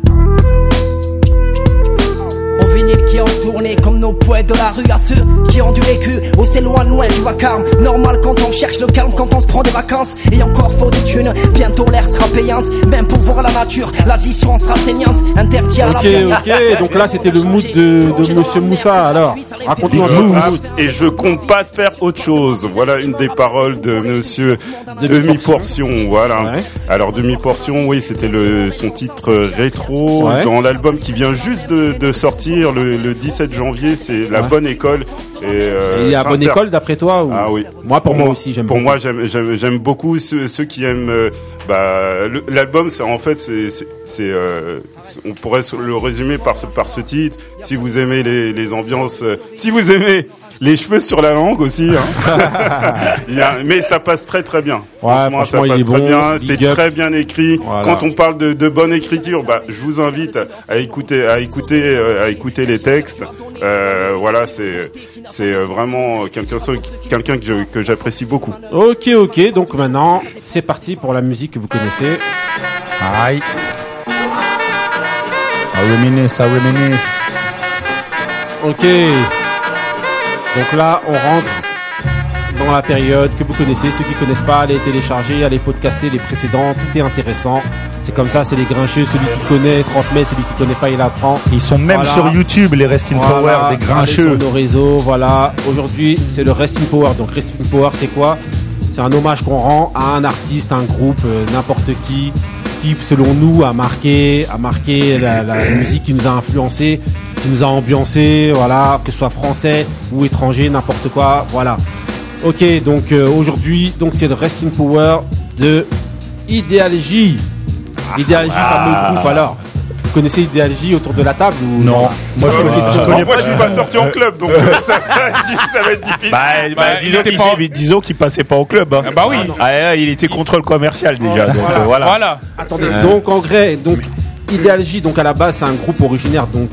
Aux vinyles qui ont tourné comme nos poètes de la rue À ceux qui ont du vécu, oh c'est loin loin du vacarme Normal quand on cherche le calme, quand on se prend des vacances Et encore faut des thunes, bientôt l'air sera payante Même pour voir la nature, l'addition sera saignante Interdit à la Ok, baignade. ok. Donc là, c'était le mood de, de Monsieur Moussa. Alors, raconte-nous un peu le mood. et je compte pas faire autre chose. Voilà une des paroles de Monsieur Demi-portion. Demi-portion. Voilà. Ouais. Alors Demi-portion, oui, c'était le son titre rétro Ouais. dans l'album qui vient juste de, de sortir le, le 17 janvier. C'est la Ouais. bonne école. Et, euh, Il y a bonne école d'après toi ou... Ah oui. Moi, pour moi aussi, j'aime Pour beaucoup. moi, j'aime, beaucoup ceux, ceux qui aiment. euh, bah, l'album, c'est en fait, c'est, c'est, c'est, euh, on pourrait le résumer par ce, par ce titre. Si vous aimez les, les ambiances, euh, si vous aimez les cheveux sur la langue aussi. Hein. Il y a- mais ça passe très très bien. franchement, ça passe très bon, bien. C'est très bien écrit. Voilà. Quand on parle de, de bonne écriture, bah, je vous invite à écouter, à écouter, euh, à écouter les textes. Euh, voilà, c'est, c'est euh, vraiment quelqu'un, quelqu'un que, je- que j'apprécie beaucoup. Ok, ok. Donc maintenant, c'est parti pour la musique que vous connaissez. Aïe. I reminisce, I reminisce. Ok. Donc là, on rentre dans la période que vous connaissez. Ceux qui connaissent pas, allez télécharger, allez podcaster les précédents. Tout est intéressant. C'est comme ça, c'est les grincheux. Celui qui connaît transmet, celui qui connaît pas, il apprend. Ils sont même Voilà. sur YouTube, les Rest in Voilà, Power, des allez grincheux. Sur nos réseaux, voilà. Aujourd'hui, c'est le Resting Power. Donc Resting Power, c'est quoi? C'est un hommage qu'on rend à un artiste, un groupe, euh, n'importe qui, qui, selon nous, a marqué, a marqué la, la musique qui nous a influencé, qui nous a ambiancé, voilà, que ce soit français ou étranger, n'importe quoi, voilà. Ok, donc euh, aujourd'hui, donc c'est le Resting Power de Ideal J. Ideal J, fameux groupe. Alors, vous connaissez Ideal J autour de la table ou Non. Moi, je une connais- question. je connais moi, je suis pas sorti en club, donc euh, ça, ça va être difficile. Bah, bah, il disons était qu'il pas- s'est- disons qu'il passait pas au club. Hein. Ah bah oui. Ah, là, il était contrôle commercial déjà. Donc Voilà. euh, voilà. Voilà. Attendez, donc en vrai, donc Ideal J, donc à la base, c'est un groupe originaire donc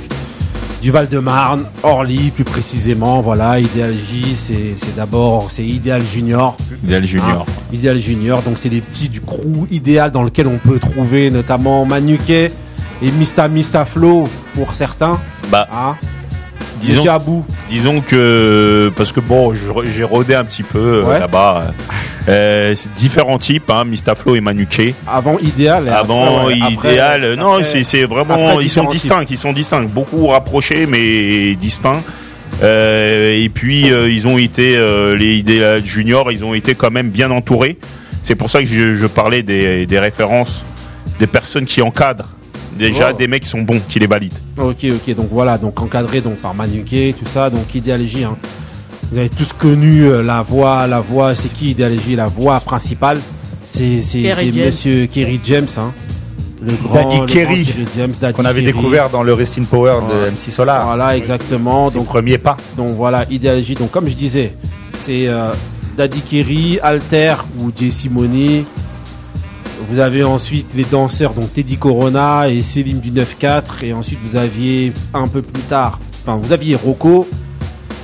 du Val-de-Marne, Orly plus précisément. Voilà, Idéal J, c'est d'abord c'est Idéal Junior. Idéal Junior. Hein, Idéal Junior, donc c'est des petits du crew idéal dans lequel on peut trouver notamment Manuquet et Mista Mista Flow pour certains. Bah, Hein. disons, Monsieur Abou, disons que parce que bon, j'ai rodé un petit peu euh, Ouais. là-bas. Euh, différents types, hein, Mistaflo et Manuke. avant Idéal. Avant après, ouais, après- idéal, euh, non, c'est vraiment après, ils sont distincts, ils sont distincts, beaucoup rapprochés mais distincts. Euh, et puis euh, ils ont été les idéal juniors, ils ont été quand même bien entourés. C'est pour ça que je, je parlais des, des références des personnes qui encadrent. Déjà Oh. des mecs qui sont bons, qui les valident. Ok, ok, donc voilà, donc encadré donc par Manuquet, tout ça, donc Idéalogie. Hein. Vous avez tous connu euh, la voix, la voix, c'est qui Idéalogie La voix principale, c'est. Monsieur Kerry James, hein. le grand, Daddy le Kerry, grand Kerry James, Qu'on avait Kerry. découvert dans le Rest in Power de. MC Solar. Voilà, exactement. Son Donc, premier pas. donc voilà, Idéalogie. Donc comme je disais, c'est euh, Daddy Kerry, Alter ou Jay Simone. Vous avez ensuite les danseurs, donc Teddy Corona et Céline du 9-4. Et ensuite, vous aviez un peu plus tard, enfin, vous aviez Rocco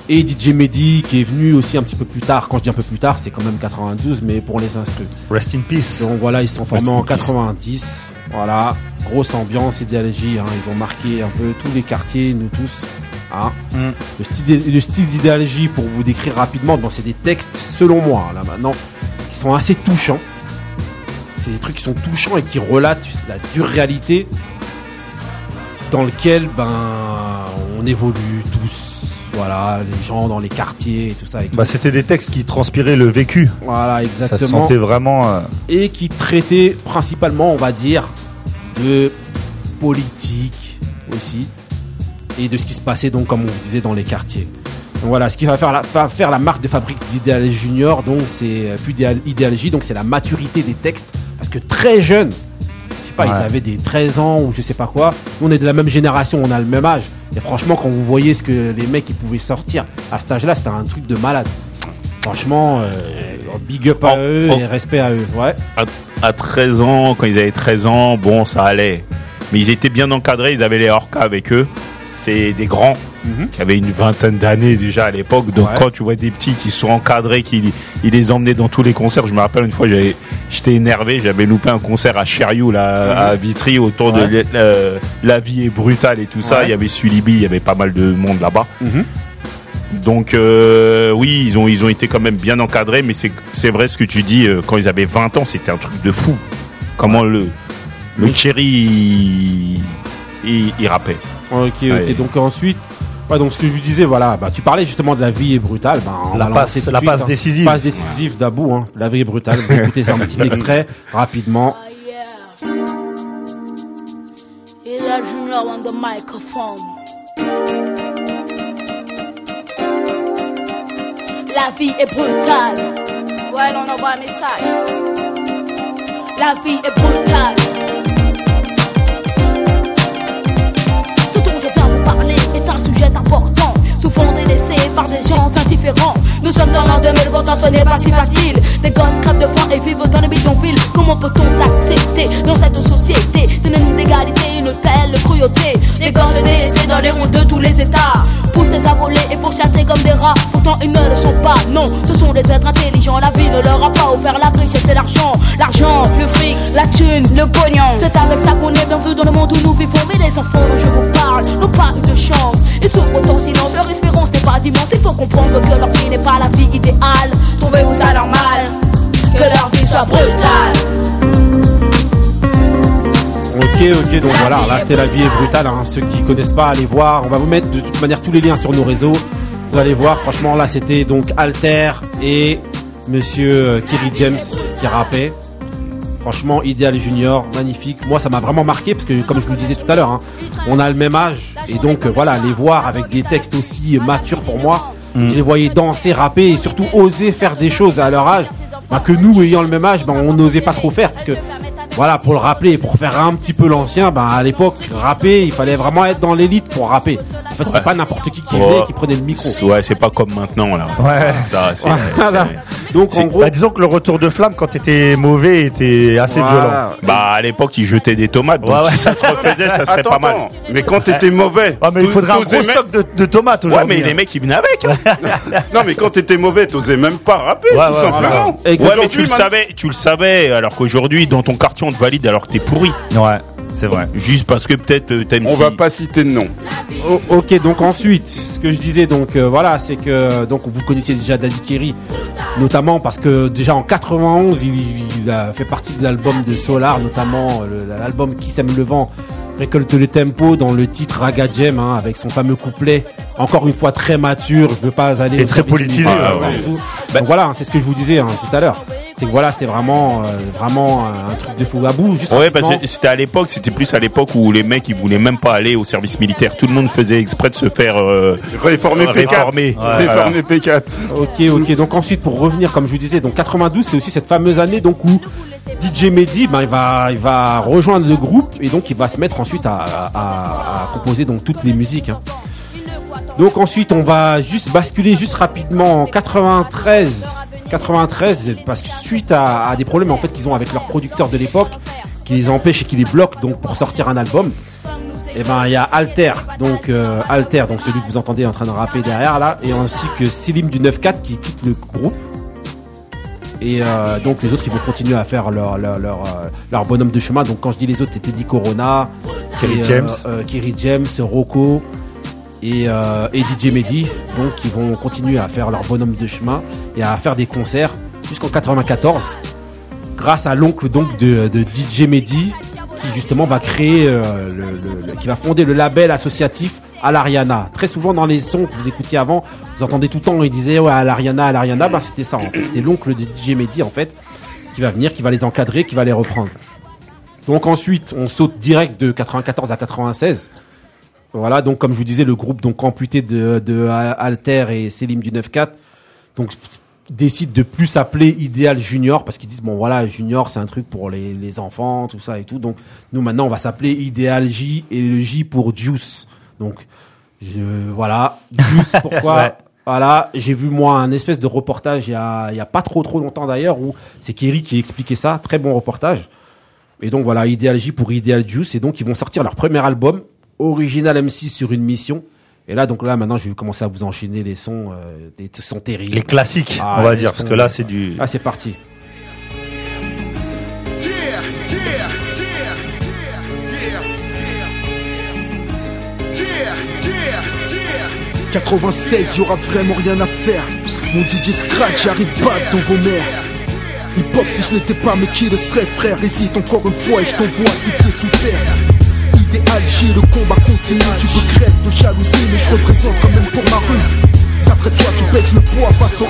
et DJ Mehdi qui est venu aussi un petit peu plus tard. Quand je dis un peu plus tard, c'est quand même 92, mais pour les instrus. Rest in peace. Donc voilà, ils sont formés en peace. 90. Voilà, grosse ambiance, idéologie. Hein. Ils ont marqué un peu tous les quartiers, nous tous. Hein. Mm. Le style, le style d'idéologie, pour vous décrire rapidement, bon, c'est des textes, selon moi, là maintenant, qui sont assez touchants. C'est des trucs qui sont touchants et qui relatent la dure réalité dans lequel ben on évolue tous. Voilà, les gens dans les quartiers et tout ça. et tout. Bah, c'était des textes qui transpiraient le vécu. voilà, Ça exactement sentait vraiment. euh, et qui traitait principalement, on va dire, de politique aussi et de ce qui se passait donc comme on vous disait dans les quartiers. Donc voilà, ce qui va faire la, va faire la marque de fabrique d'Idéal Junior, donc c'est euh, plus idéal- idéologie, donc c'est la maturité des textes parce que très jeunes, je sais pas, Ouais. ils avaient des 13 ans ou je sais pas quoi. On est de la même génération, on a le même âge. Et franchement, quand vous voyez ce que les mecs ils pouvaient sortir à cet âge-là, c'était un truc de malade. Franchement, euh, big up à Oh, eux oh. et respect à eux. Ouais. à, à 13 ans, quand ils avaient 13 ans, bon, ça allait. Mais ils étaient bien encadrés, ils avaient les orcas avec eux. C'est des grands Mhm. qui avaient une vingtaine d'années déjà à l'époque. Donc Ouais. quand tu vois des petits qui sont encadrés, qui ils les emmenaient dans tous les concerts. Je me rappelle une fois, j'avais, j'étais énervé, j'avais loupé un concert à Cheriou, là, à Vitry, autour de Mhm. Ouais. la, euh, la vie est brutale et tout ça. Il y avait Sulibi, il y avait pas mal de monde là-bas. Mhm. Donc euh, oui, ils ont ils ont été quand même bien encadrés, mais c'est c'est vrai ce que tu dis. euh, quand ils avaient 20 ans, c'était un truc de fou. Comment le le. Cherry il, il, il rappait. Ok, Ça ok. est. Donc ensuite, ouais, donc ce que je vous disais, voilà, bah, tu parlais justement de la vie est brutale. Bah, on La va passe- lancer tout de la suite, passe hein. décisive. Passe décisive d'Abou, hein. La vie est brutale. Vous écoutez un petit extrait rapidement. Ida Junior on the microphone. La vie est brutale. Ouais, on envoie un message. La vie est brutale. Est un sujet important. Souvent délaissé par des gens indifférents. Nous sommes dans l'an 2000, pourtant ce n'est pas si facile. Des gosses crèvent de faim et vivent dans les bidonvilles. Comment peut-on accepter dans cette société? Synonyme d'égalité, une telle cruauté. Des gosses délaissés dans les routes de tous les états. Poussés à voler et pourchassés comme des rats. Pourtant ils ne le sont pas, non. Ce sont des êtres intelligents. La vie ne leur a pas offert la richesse et l'argent. L'argent, le fric, la thune, le pognon. C'est avec ça qu'on est bien vu dans le monde où nous vivons. Mais les enfants dont je vous parle n'ont pas eu de chance. Ils souffrent en silence, leur espérance pas immense. Il faut comprendre que leur vie n'est pas la vie idéale. Trouvez-vous ça normal Que leur vie soit brutale? Ok, ok, donc voilà, là c'était la vie est brutale. Hein. Ceux qui connaissent pas, allez voir. On va vous mettre de toute manière tous les liens sur nos réseaux. Vous allez voir, franchement, là c'était donc Alter et Monsieur euh, Kerry James qui rappait. Franchement, Idéal Junior, magnifique. Moi, ça m'a vraiment marqué parce que, comme je vous le disais tout à l'heure, hein, on a le même âge et donc euh, voilà, les voir avec des textes aussi matures pour moi. Je les voyais danser, rapper et surtout oser faire des choses à leur âge bah, que nous, ayant le même âge, bah, on n'osait pas trop faire parce que voilà, pour le rappeler et pour faire un petit peu l'ancien, bah, à l'époque, rapper, il fallait vraiment être dans l'élite pour rapper. En fait, c'était Ouais. pas n'importe qui qui Ouais. venait et qui prenait le micro. Ouais, c'est pas comme maintenant là. Ouais. Ça, c'est. Voilà. Donc en gros, Bah, disons que le retour de flamme quand t'étais mauvais était assez Voilà. violent. Bah à l'époque ils jetaient des tomates, donc Ouais, ouais. si ça se refaisait, ça serait Attends, pas mal. Mais quand t'étais mauvais. Ah mais il faudrait un gros stock de, de tomates Ouais, aujourd'hui. mais les hein. mecs ils venaient avec. hein. Non, mais quand t'étais mauvais, t'osais même pas rapper, Ouais, tout ouais, simplement. Ouais, mais tu le savais, tu le savais, alors qu'aujourd'hui dans ton quartier on te valide alors que t'es pourri. Ouais, c'est vrai. Juste parce que peut-être euh, t'aimes. On qui- va pas citer de nom. O- ok, donc ensuite, ce que je disais, donc euh, voilà, c'est que donc vous connaissiez déjà Daddy Kerry, notamment parce que déjà en 91, il, il a fait partie de l'album de Solar, notamment euh, l'album Qui sème le vent récolte le tempo dans le titre Raga Jam, hein, avec son fameux couplet, encore une fois très mature, je veux pas aller Et très politisé, ouais, et tout. Donc voilà, hein, c'est ce que je vous disais hein, tout à l'heure. C'est que voilà, c'était vraiment, euh, vraiment un truc de fou à bout. Juste Ouais, parce que c'était à l'époque, c'était plus à l'époque où les mecs ils voulaient même pas aller au service militaire. Tout le monde faisait exprès de se faire euh, Réformer P4. réformer. Réformer P4. Ok, ok. Donc ensuite, pour revenir, comme je vous disais, donc 92, c'est aussi cette fameuse année donc où DJ Mehdi, ben, il va, il va rejoindre le groupe et donc il va se mettre ensuite à, à- à- à composer donc toutes les musiques. hein. Donc ensuite, on va juste basculer juste rapidement en 93. 93, parce que suite à, à des problèmes en fait qu'ils ont avec leurs producteurs de l'époque, qui les empêchent et qui les bloquent donc pour sortir un album. Et ben il y a Alter, donc euh, Alter, donc celui que vous entendez en train de rapper derrière là, et ainsi que Selim du 9-4 qui quitte le groupe. Et euh, donc les autres qui vont continuer à faire leur leur, leur, euh, leur bonhomme de chemin. Donc quand je dis les autres, c'était Teddy Corona, Kerry euh, James. euh, Kerry James, Rocco et, euh, et DJ Mehdi. Donc ils vont continuer à faire leur bonhomme de chemin et à faire des concerts jusqu'en 94 grâce à l'oncle donc de, de DJ Mehdi qui justement va créer euh, le, qui va fonder le label associatif à l'Ariana. Très souvent dans les sons que vous écoutiez avant, vous entendez tout le temps, il disait ouais à l'Ariana, à l'Ariana, ben c'était ça en fait. C'était l'oncle de DJ Mehdi en fait qui va venir, qui va les encadrer, qui va les reprendre. Donc ensuite, on saute direct de 94 à 96. Voilà, donc comme je vous disais, le groupe donc amputé de, de Alter et Selim du 9-4, donc décide de plus s'appeler Idéal Junior parce qu'ils disent bon voilà Junior c'est un truc pour les, les enfants tout ça et tout donc nous maintenant on va s'appeler Idéal J et le J pour Juice donc je voilà Juice pourquoi Ouais. voilà j'ai vu moi un espèce de reportage il y a, il y a pas trop trop longtemps d'ailleurs où c'est Kerry qui expliquait ça très bon reportage et donc voilà, Ideal J pour Ideal Juice. Et donc ils vont sortir leur premier album, Original M6 sur une mission. Et là, donc là, maintenant, je vais commencer à vous enchaîner les sons, euh, des sons terribles. Les classiques, Ah, on va dire, sons- parce que là c'est du. Ah, c'est parti. Yeah, yeah, yeah, yeah, yeah, yeah, yeah, yeah. 96, y aura vraiment rien à faire. Mon DJ Scratch, j'arrive pas dans vos mères. Hip hop si je n'étais pas, mais qui le serait, frère? Hésite encore une fois et je t'envoie six pieds sous terre. Idéal J, le combat continue. Tu veux crève de jalousie, mais je représente quand même pour ma rue. Si après toi tu baisses le poids face au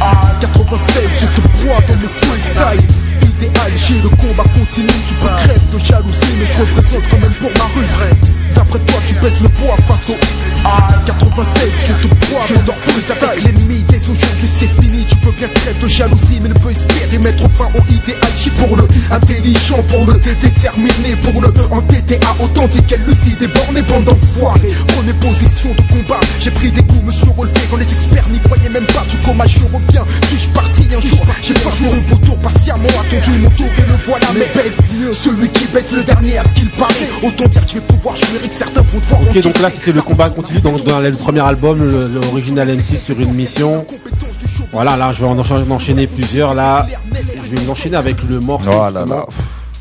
Ah, 96, je te dans mon freestyle. Idéal J, le combat continue. Tu peux crève de jalousie, mais je représente quand même pour ma rue. D'après toi, tu baisses le poids face au Ah, 96, je te bois, je dors plus avec l'ennemi. Dès aujourd'hui, c'est fini. Tu peux bien crève de jalousie, mais ne peux espérer mettre fin au idéal J pour le intelligent, pour le déterminé, pour le entêté à authentique, elle lucide et borné, bande d'enfoirés. Prenez position de combat. J'ai pris des coups, me suis relevé quand les experts n'y croyaient même pas. Du coma, je reviens. Suis-je parti un jour? J'ai pas joué le vautour, patiemment attendu mon tour et le voilà. Mais baisse mieux celui qui baisse le dernier à ce qu'il paraît. Autant dire que je vais pouvoir que certains vont devoir Ok, donc là, c'était le combat continu donc, dans le premier album, le, le Original M6 sur une mission. Voilà, là, je vais en encha- en enchaîner plusieurs. Là, je vais enchaîner avec le morceau Oh là là.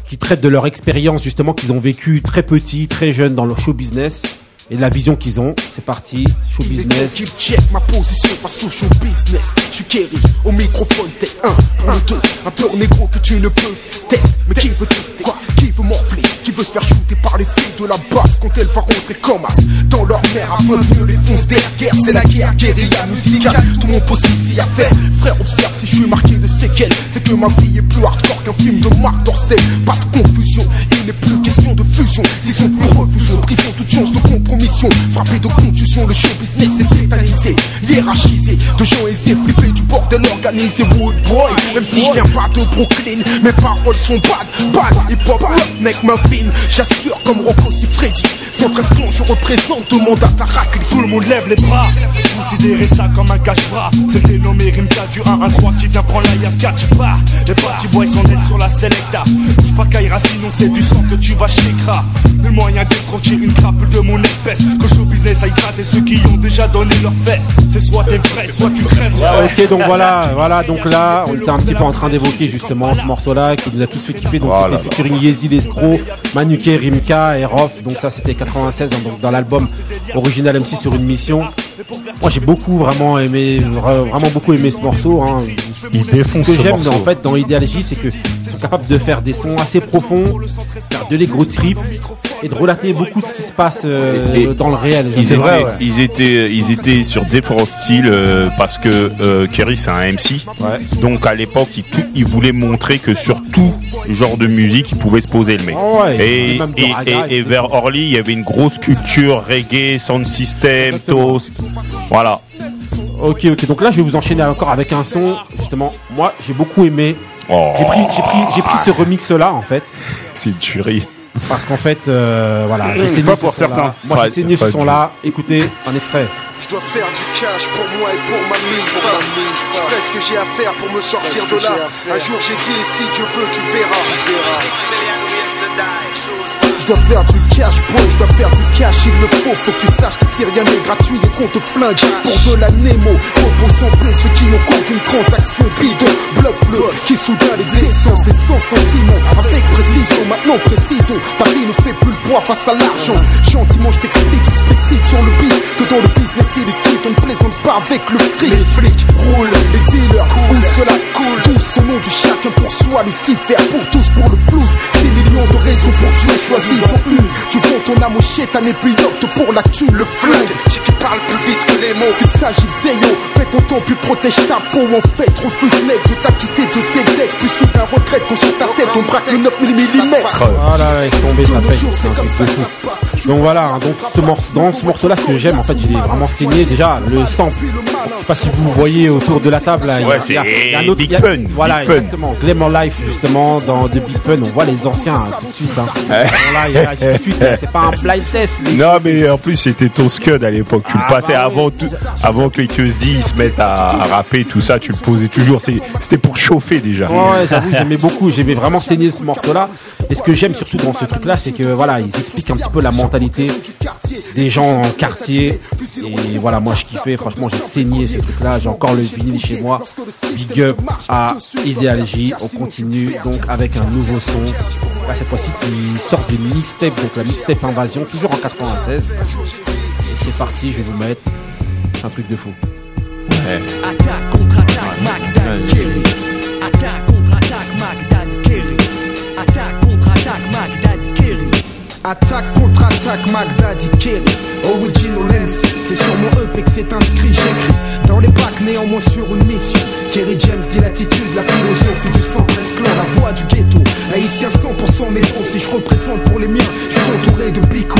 qui traite de leur expérience, justement, qu'ils ont vécu très petit, très jeune dans le show business et de la vision qu'ils ont. C'est parti, show business. Check ma position face au show business. Je suis Kerry au microphone test 1, 1, 2. Un peur négro que tu ne peux tester. Mais qui veut tester? Quoi? Qui veut veut se faire shooter par les filles de la basse quand elle va rentrer comme as dans leur mère afin de les foncer la guerre C'est la guerre, guérilla musicale. Tout mon poste ici à faire. Frère, observe si je suis marqué de séquelles. C'est que ma vie est plus hardcore qu'un film de Marc Dorcel. Pas de confusion, il n'est plus question de fusion. S'ils ont plus refusons, prison, toute chance de compromission. Frappé de contusion, le show business est tétanisé, hiérarchisé. De gens aisés, flippés du bordel organisé. Wood boy, même si je viens pas de Brooklyn, mes paroles sont bad, bad. Hip hop, mec, ma J'assure comme Rocco si Freddy. 113 plans, je représente tout le monde à Tarak. Tout le monde lève les bras, considérez ça comme un cache-bras. C'est dénommé Rimka du 1-1-3 qui vient prendre la Yaska, tu pars. Les petits boys sont nets sur la Selecta. Bouge pas Kaira, sinon c'est du sang que tu vas chez Kra. Le moyen d'escroquer une trappe de mon espèce. Que show business aille gratter ceux qui ont déjà donné leurs fesses. C'est soit t'es vrai, soit tu crèves. Ah, ok, donc voilà, voilà, donc là, on était un petit peu en train d'évoquer justement ce morceau-là qui nous a tous fait kiffer. Donc Voilà. c'était featuring Yezi l'escroc, Manuke, Rimka et Rof. Donc ça c'était 96, hein, donc dans l'album original MC sur une mission. Moi j'ai beaucoup vraiment aimé, vra- vraiment beaucoup aimé ce morceau. Hein. Ce que j'aime en fait dans Ideology, c'est que ils sont capables de faire des sons assez profonds, faire de l'ego trip et de relater beaucoup de ce qui se passe euh, dans le réel. Ils C'est étaient, vrai, ouais. ils étaient, ils étaient sur différents styles euh, parce que euh, Kerry c'est un MC. Donc à l'époque, il, il voulait montrer que sur tout genre de musique, il pouvait se poser le mec. Ah ouais, et, même de et, raga, et- et vers Orly, il y avait une grosse culture reggae, sound system, toast. Voilà. Ok, ok. Donc là, je vais vous enchaîner encore avec un son. Justement, moi, j'ai beaucoup aimé. Oh. J'ai pris, j'ai pris, j'ai pris ce remix là en fait. C'est une tuerie. Parce qu'en fait, euh, voilà, j'ai saigné pas ce pour son-là. certains. Moi, Pas- j'ai saigné ce son là. Écoutez, un extrait. Je dois faire du cash pour moi et pour ma mille femmes. Je fais ce que j'ai à faire pour me sortir de là. Un jour j'ai dit, si Dieu veut, tu verras. Je dois faire du cash, boy, je dois faire du cash, il le faut. Faut que tu saches que si rien n'est gratuit et qu'on te flingue pour de la Nemo. Repos sans paix, ceux qui ont compte une transaction bidon. Bluffe-le, qui soudain les décence et sans sentiment. Avec précision, maintenant précision. Ta vie ne fait plus le poids face à l'argent. Gentiment, je t'explique explicite sur le beat que dans le business illicite, on ne plaisante pas avec le fric. Les flics roulent, les dealers, où cela coule. Tous au nom du chacun pour soi, Lucifer pour tous, pour le flouze. 6 millions de raisons pour tuer, choisis en une. Tu vends ton âme au chétan et puis opte pour la thune, le flingue. Tu qui parles plus vite que les mots. S'il s'agit de Zéyo, fais content, puis protège ta peau. En fait, refuse mec de t'acquitter de tes dettes. Puis soudain retraite, qu'on sur ta tête, on braque le 9 mm. Voilà, laisse tomber, ça pète. C'est de fou. Donc voilà, hein, donc ce morceau, dans ce morceau-là, ce que j'aime, en fait, j'ai vraiment saigné. Déjà, le sample. Je sais pas si vous voyez autour de la table. Là, il y a- Ouais, il y a- c'est il y a un autre- Big il y a- Pun, Voilà, Big Pun. exactement. Glamour Life, justement, dans de Big Pun, on voit les anciens hein, tout de suite. Hein. Voilà, il y a- tout de suite, c'est pas un blind test. Non, mais en plus, c'était ton scud à l'époque. Tu Ah, le passais bah avant, tout- avant que les QSD se mettent à, à rapper, tout ça, tu le posais toujours. C'était pour chauffer déjà. Ouais, j'avoue, j'aimais beaucoup. J'aimais vraiment saigner ce morceau-là. Et ce que j'aime surtout dans ce truc-là, c'est que voilà, ils expliquent un petit peu la mentalité des gens en quartier. Et voilà, moi je kiffais. Franchement, j'ai saigné ce truc-là. J'ai encore le vinyle chez moi. Big up à Ideology. On continue donc avec un nouveau son. Là, cette fois-ci, qui sort d'une mixtape, donc la mixtape Invasion, toujours en 96. Et c'est parti, je vais vous mettre un truc de fou. Attaque contre-attaque, Magdad Kerry. Attaque contre-attaque, Magdad Kerry. Attaque contre-attaque, Magdad Kerry. Attaque contre-attaque, Magdadi Kerry. Original MC, c'est sur mon EP c'est inscrit, j'écris. Dans les bacs, néanmoins sur une mission. Kerry James dit l'attitude, la philosophie du 113 clan, la voix du ghetto. Haïtien 100% néo, si je représente pour les miens, je suis entouré de bico.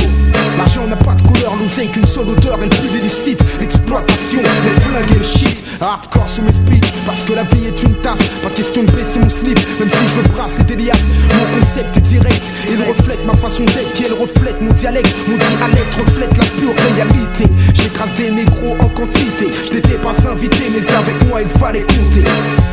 L'argent n'a pas de couleur, l'oseille qu'une seule odeur, elle pue illicite. Exploitation, les flingues et le shit. Hardcore sous mes speeches, parce que la vie est une tasse. Pas question de baisser mon slip, même si je brasse et Elias. Mon concept est direct, il reflète ma façon d'être, elle reflète mon dialecte. Mon dialecte reflète la pure réalité. J'écrase des négros en quantité. Je n'étais pas invité, mais avec moi il fallait compter.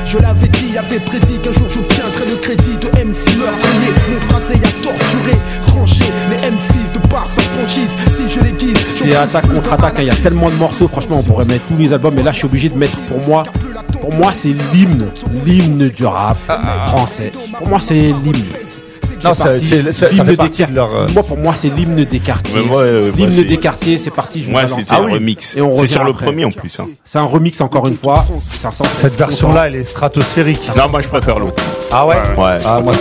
Je l'avais dit, avait prédit qu'un jour j'obtiendrais le crédit de MC meurtrier. Mon phrasé a torturé, tranché les M6 de par sa franchise. Si je les guise, C'est attaque contre attaque. hein. Il y a tellement de morceaux. Franchement, on pourrait mettre tous les albums. Mais là, je suis obligé de mettre pour moi. Pour moi, c'est l'hymne. L'hymne du rap français. Pour moi, c'est l'hymne. Non, C'est ça- c'est- ça- ça L'hymne fait des partie quar- de leur, euh, Moi, pour moi, c'est l'hymne des quartiers. Ouais, l'hymne des quartiers, c'est parti. je vous Moi, c'est c'est Ah un oui. remix. Et on C'est sur le premier en plus. hein. C'est un remix encore une fois. Ça. Cette version-là, elle est stratosphérique. Non, moi je préfère l'autre. Ah ouais Ouais. Ah, moi,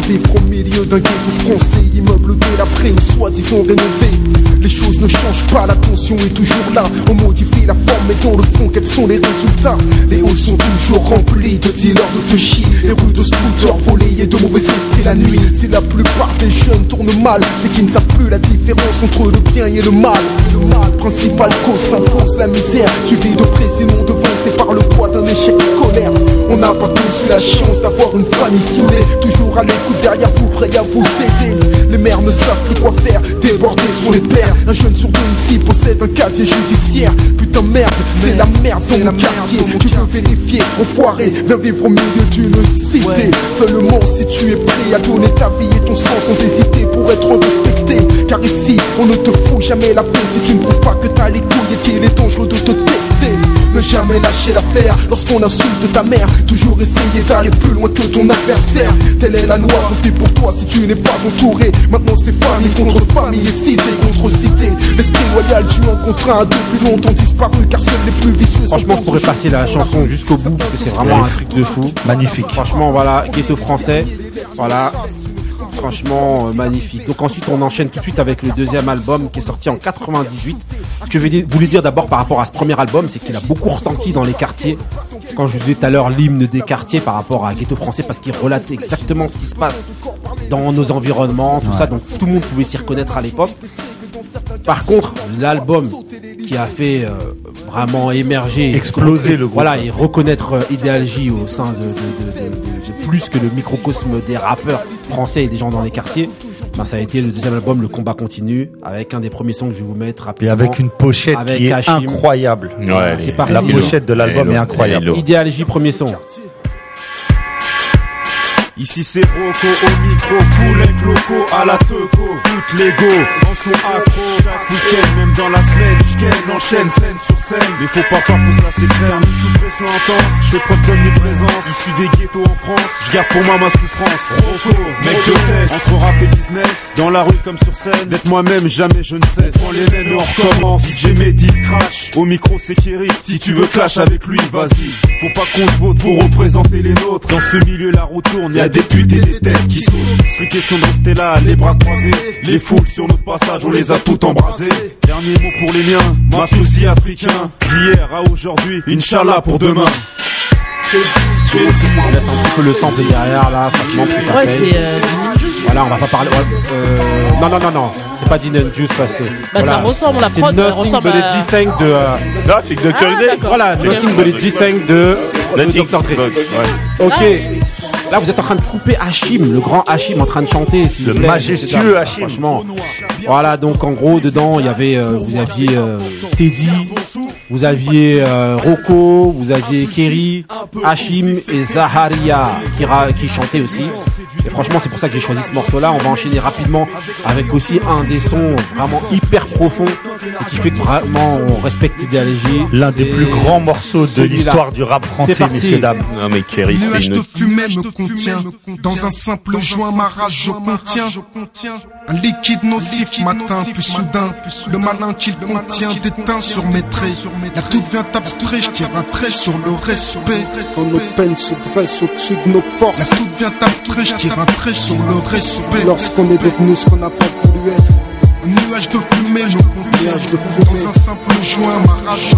vivre au milieu d'un ghetto français, immeuble délabré ou soi-disant rénové. Les choses ne changent pas, la tension est toujours là. On modifie la forme, mais dans le fond, quels sont les résultats? Les halls sont toujours remplis de dealers de touchy, les rues de scooters volés et de mauvais esprits la nuit. Si la plupart des jeunes tournent mal, c'est qu'ils ne savent plus la différence entre le bien et le mal. Le mal principal cause s'impose la misère, suivi de près sinon devancé par le poids d'un échec scolaire. On n'a pas tous eu la chance d'avoir une famille soudée, toujours à derrière vous, prêt à vous aider. Les mères ne savent plus quoi faire, débordés sont les pères. Un jeune sur deux ici possède un casier judiciaire. Putain merde, c'est la merde dans mon quartier. Tu veux vérifier, enfoiré, viens vivre au milieu d'une cité. Seulement si tu es prêt à donner ta vie et ton sang sans hésiter pour être respecté. Car ici, on ne te fout jamais la paix si tu ne prouves pas que t'as les couilles et qu'il est dangereux de te tester. Jamais lâcher l'affaire lorsqu'on insulte ta mère. Toujours essayer d'aller plus loin que ton adversaire. Telle est la loi, pis pour toi si tu n'es pas entouré. Maintenant c'est famille contre famille et cité contre cité. L'esprit loyal, tu en contre un depuis longtemps disparu car seuls les plus vicieux Franchement, je pourrais passer la chanson jusqu'au bout parce que c'est vraiment un truc de fou. Magnifique. Franchement, voilà, ghetto français. Voilà. Franchement, euh, magnifique. Donc ensuite, on enchaîne tout de suite avec le deuxième album qui est sorti en 98. Ce que je voulais dire d'abord par rapport à ce premier album, c'est qu'il a beaucoup retenti dans les quartiers. Quand je vous disais tout à l'heure l'hymne des quartiers par rapport à Ghetto français, parce qu'il relate exactement ce qui se passe dans nos environnements, tout ça. Donc tout le monde pouvait s'y reconnaître à l'époque. Par contre, l'album qui a fait euh, vraiment émerger, Exploser le groupe. voilà, et reconnaître euh, au sein de, de- de- de- de- de plus que le microcosme des rappeurs français et des gens dans les quartiers. Ben, ça a été le deuxième album, Le Combat Continue, avec un des premiers sons que je vais vous mettre Et rapidement. avec une pochette Avec qui est incroyable. Ouais, c'est. La pochette de l'album est incroyable. Hello. Idéalgie, premier son. Ici c'est Rocco au micro, full avec loco à la teco, toutes les go, dans son accro, chaque week-end, même dans la semaine, j'gagne, enchaîne, scène sur scène, mais faut pas croire qu'on se la fait crème, sous pression intense, je fais preuve d'omniprésence, issu des ghettos en France, je garde pour moi ma souffrance, Rocco, mec de test, entre rap et business, dans la rue comme sur scène, d'être moi-même, jamais je ne cesse, prends les mêmes et on recommence, DJ Mehdi scratch, au micro c'est Kerry, si tu veux clash avec lui, vas-y, faut pas qu'on se vote, faut représenter les nôtres, dans ce milieu la roue tourne, des putes et des têtes qui sautent, plus question de rester là, les bras croisés, les foules sur notre passage, on les a toutes embrasées, dernier mot pour les miens, mafiosi africain, d'hier à aujourd'hui, Inch'Allah pour demain. On laisse un petit peu le sens derrière là, franchement, que ça Ouais, fait. c'est. euh, Voilà, on va pas parler. ouais, euh, non, non, non, non, c'est pas Din and Juice, ça c'est. Bah, ça ressemble, la C'est prod, Nothing ressemble but à- G5 de. euh, Là, c'est Dr. Ah, d'accord. voilà. Nothing but a G5 de, de Nothing Dr. Dre. but, ouais. Ok. Là, vous êtes en train de couper Hachim, le grand Hachim, en train de chanter. Le plaît, majestueux. Hachim. Franchement. Voilà, donc en gros, dedans, il y avait, euh, vous aviez euh, Teddy, vous aviez euh, Rocco, vous aviez Kerry, Hachim et Zaharia qui, ra- qui chantaient aussi. Et franchement, c'est pour ça que j'ai choisi ce morceau-là. On va enchaîner rapidement avec aussi un des sons vraiment hyper profonds et qui fait que vraiment on respecte Idéologie. L'un des plus grands morceaux de l'histoire du rap français, messieurs, dames. Non, mais Kerry, une Dans un simple joint, ma rage je contiens. Un liquide nocif matin, puis soudain, le malin qu'il contient déteint sur mes traits. La toute vient abstrait, je tire un trait sur le respect. Quand nos peines se dressent au-dessus de nos forces. La toute vient abstrait, je tire un trait sur le respect. Lorsqu'on est devenu ce qu'on n'a pas voulu être. Nuage de fumée me contient. Dans un simple joint, ma rage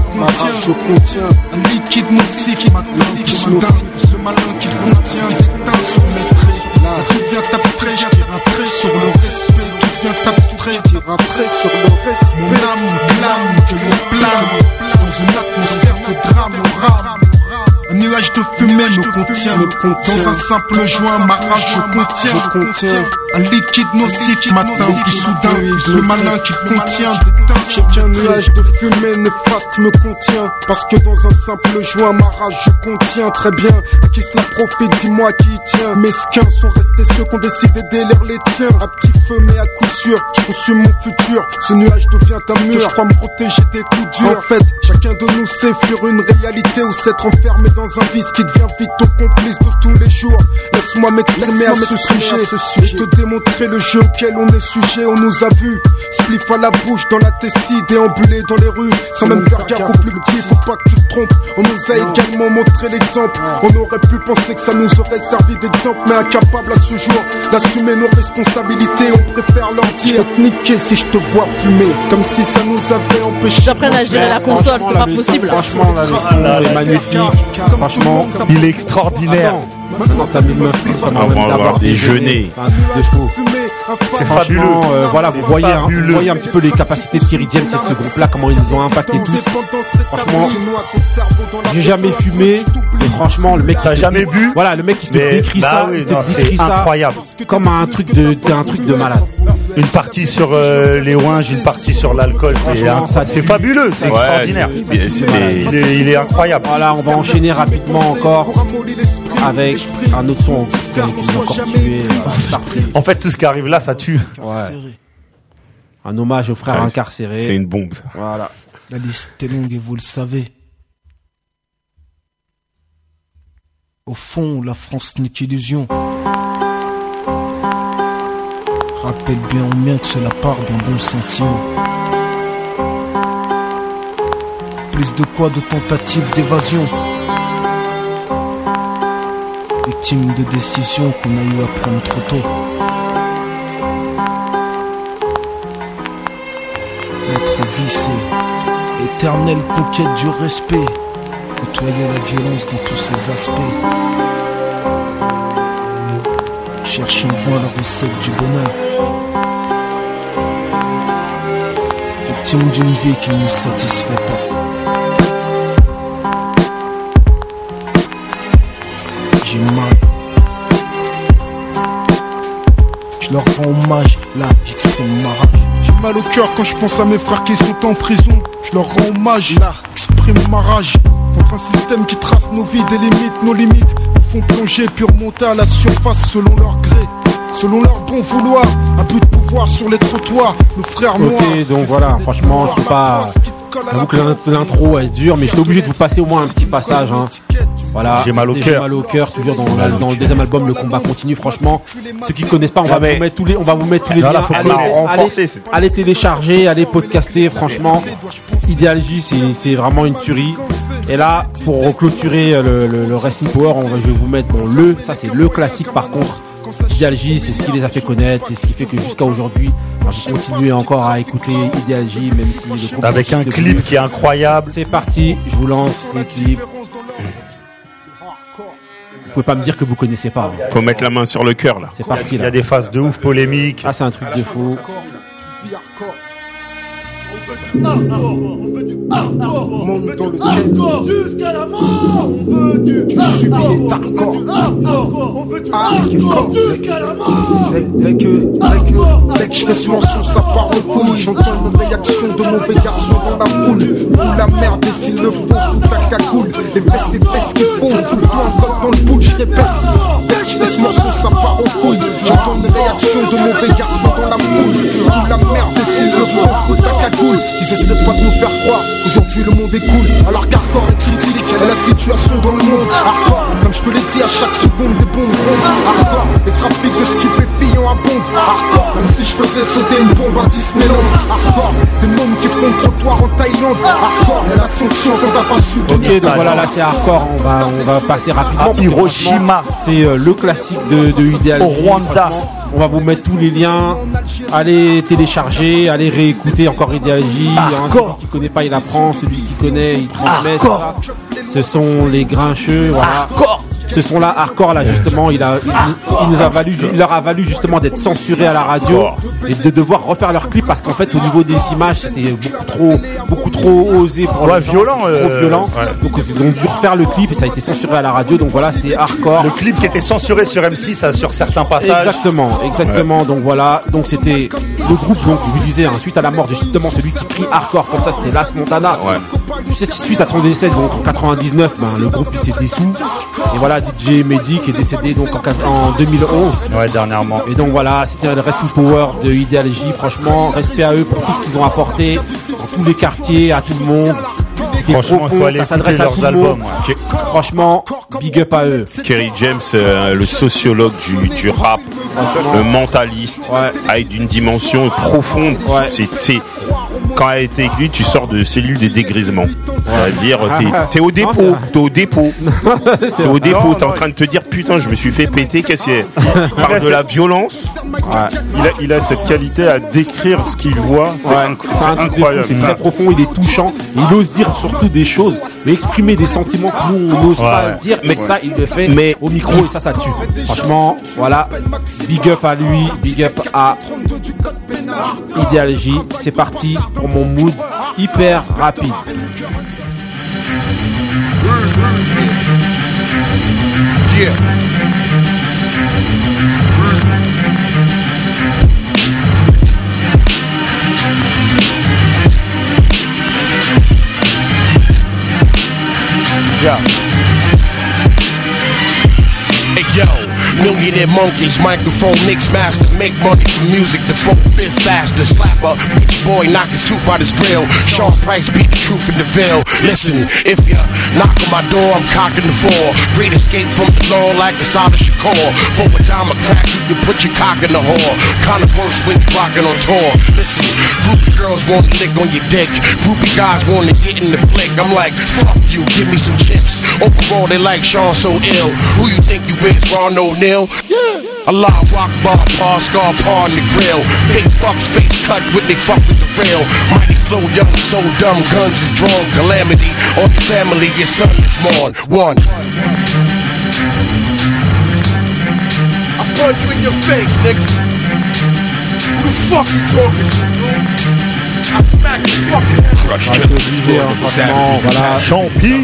je contiens. Un liquide nocif puis soudain, le malin qu'il contient déteint sur mes traits. Là, tout vient abstrait, je tire un trait sur le respect. Tout vient abstrait, je tire un trait sur le respect. Mon âme blâme, que l'on plane dans une atmosphère de drame au rame. Un nuage de fumée me contient. Dans un simple joint, ma rage je contiens. Un liquide nocif matin, puis soudain, le malin qui contient déteint. Qu'un nuage de fumée néfaste me contient. Parce que dans un simple joint, ma rage je contiens très bien. À qui cela profite, dis-moi qui tient. Mesquins sont restés ceux qui ont décidé d'élire les tiens. À petit feu, mais à coup sûr, je consume mon futur. Ce nuage devient un mur. Je crois me protéger des coups durs. En fait, chacun de nous sait fuir une réalité ou s'être enfermé dans un vice qui devient vite au complice de tous les jours. Laisse-moi m'exprimer à ce sujet et te démontrer le jeu auquel on est sujet, on nous a vu. Spliff à la bouche dans la tessie, déambuler dans les rues, sans même faire gaffe au plus petit, faut pas que tu te trompes. On nous a également montré l'exemple. On aurait pu penser que ça nous aurait servi d'exemple, mais incapable à ce jour d'assumer nos responsabilités, on préfère leur dire Je vais te niquer si je te vois fumer, comme si ça nous avait empêché. J'apprenne à gérer la console, c'est pas possible. Franchement, la leçon est magnifique. Franchement, il est extraordinaire. Maintenant, t'as mis meuf déjeuner. C'est un truc de fou. C'est fabuleux. euh, voilà, vous voyez, hein, vous voyez un petit peu les capacités de Kerry James et de ce groupe-là, comment ils nous ont impacté tous. Franchement, j'ai jamais fumé, et franchement, le mec qui T'as jamais bu Voilà, le mec qui te Mais- décrit bah ça, oui, il te non, décrit c'est ça incroyable. comme un truc de, un truc de malade. Une partie sur euh, les ouinges, une partie sur l'alcool. C'est Franchement, un- ça c'est tue. fabuleux, c'est Ouais, extraordinaire. Il est, il est incroyable. Voilà, on va enchaîner rapidement encore avec un autre son qui encore tué. euh. En fait, tout ce qui arrive là, ça tue. Ouais. Un hommage aux frères Ouais, incarcérés. C'est une bombe, ça. Voilà. La liste est longue et vous le savez. Au fond, la France n'est qu'illusion. Rappelle bien au mien que cela part d'un bon sentiment. Plus de quoi de tentatives d'évasion. Victime de décisions qu'on a eu à prendre trop tôt. Vie, c'est éternelle conquête du respect. Côtoyer la violence dans tous ses aspects. Cherche en vain la recette du bonheur. Victime d'une vie qui ne nous satisfait pas. J'ai mal. Je leur rends hommage, là j'exprime ma rage. Mal au cœur quand je pense à mes frères qui sont en prison. Je leur rends hommage, là exprime ma rage. Contre un système qui trace nos vies, des limites, nos limites. Nous font plonger puis remonter à la surface selon leur gré. Selon leur bon vouloir, un but de pouvoir sur les trottoirs. Nos frères noirs. Ok, donc voilà, franchement, je peux pas. J'avoue que l'int- l'intro est dure, mais je suis obligé de vous passer au moins un petit passage. Hein. Voilà, J'ai mal au cœur. J'ai mal au cœur, toujours dans, la- dans le deuxième album, le combat continue. Franchement, ceux qui connaissent pas, on va vous mettre tous les, on va vous mettre tous les liens. Allez, allez, télécharger, allez podcaster. Franchement, Ideal J, c'est vraiment une tuerie. Et là, pour clôturer le, le, le Racing Power, on va, je vais vous mettre bon le, ça c'est le classique par contre. Ideal J, c'est ce qui les a fait connaître, c'est ce qui fait que jusqu'à aujourd'hui, je continue encore à écouter Ideal J, même si le Avec un clip qui est incroyable. C'est parti, je vous lance le clip. Vous pouvez pas me dire que vous connaissez pas. hein. Faut mettre la main sur le cœur, là. C'est parti Il y a là. des phases de ouf polémiques. Ah, c'est un truc de fou. Monde dans lequel jusqu'à la mort. On veut du les hardcore. on veut du hardcore. jusqu'à la mort. Dès, que dès que. Dès que je fais ce morceau ça part en couille. J'entends une réaction de mauvais garçon dans la foule. Ou la merde et s'il le faut tout la cagoule. Les fesses c'est fesses qui font tout le temps dans le bout je répète. Fais ce morceau ça part en couille. J'entends une réaction de mauvais garçon dans la foule. Ou la merde faut tout la cagoule ils essaient pas de nous faire croire. Aujourd'hui le monde est cool. Alors qu'Hardcore est critique. Et la situation dans le monde. Hardcore Comme je te l'ai dit à chaque seconde des bombes rondes Hardcore Les trafics de stupéfiants abondent Hardcore Comme si je faisais sauter une bombe à Disneyland. Hardcore Des mômes qui font le trottoir en Thaïlande. Hardcore Et la sanction qu'on n'a pas su Ok, donc voilà, là c'est hardcore. On va, on va passer rapidement. À Hiroshima. C'est euh, le classique de, de Ideal Au Rwanda. On va vous mettre tous les liens. Allez télécharger, allez réécouter encore J. Hein, celui qui connaît pas, il apprend. Celui qui connaît, il transmet. Ce sont les grincheux. Voilà. Hardcore. Ce sont là hardcore là justement. Il a, il, il nous a valu, il leur a valu justement d'être censurés à la radio et de devoir refaire leur clip parce qu'en fait au niveau des images c'était beaucoup trop, beaucoup trop osé pour Ouais, les gens, violent, trop euh, violent. ouais. Donc ils ont dû refaire le clip et ça a été censuré à la radio. Donc voilà, c'était hardcore. Le clip qui était censuré sur M6 ça, sur certains passages. Exactement, exactement. Donc voilà, donc c'était le groupe. Donc je vous disais, hein, suite à la mort de justement celui qui crie hardcore comme ça, c'était Las Montana. Suite- Suite à son décès, donc en 99, ben, le groupe il s'est dissous. Et voilà, DJ Mehdi qui est décédé donc en, quat- en 2011. Ouais, dernièrement. Et donc voilà, c'était le Wrestling Power de Ideal J. Franchement, respect à eux pour tout ce qu'ils ont apporté dans tous les quartiers, à tout le monde. Franchement, profond, faut aller ça s'adresse à leurs tout albums, monde. ouais. Franchement, Big up à eux. Kerry James, euh, le sociologue du, du rap, le mentaliste, avec d'une dimension profonde. C'est, c'est- quand elle a été écrite, tu sors de cellule des dégrisements. C'est-à-dire, t'es, t'es au dépôt, t'es au dépôt. T'es au dépôt, t'es en train de te dire, putain, je me suis fait péter, qu'est-ce que c'est parle de la violence. Il a, il a cette qualité à décrire ce qu'il voit. C'est incroyable. c'est très profond, il est touchant, il ose dire surtout des choses, mais exprimer des sentiments que nous on n'ose pas dire, mais ça il le fait mais- au micro et ça ça tue. Franchement, voilà, big up à lui, big up à Ideal J, c'est parti pour mon mood hyper rapide. Yeah. Yeah. Hey yo, millionaire monkeys, microphone mix master, make money from music, the four fifth faster, slapper, bitch boy knock his tooth out his grill, Sean Price beat the truth in the veil. Listen, if you knock on my door, I'm cocking the four. Great escape from the law like a solid Shakur. For a time a crack, you can put your cock in the whore. Kinda worse when you're rocking on tour. Listen, groupie girls want to lick on your dick, groupie guys want to get in the flick. I'm like, fuck you, give me some chips. Overall, they like Sean so ill. Who you think you is, Ron O'Neal? Yeah. Allah rock bar, par, scar, par on the grill. Fake fucks, face cut with they fuck with the real. Mighty flow, young, so dumb, guns is drawn. Calamity on your family, your son is born. One. I punch you in your face, nigga. Who the fuck you talking to, dude? Voilà.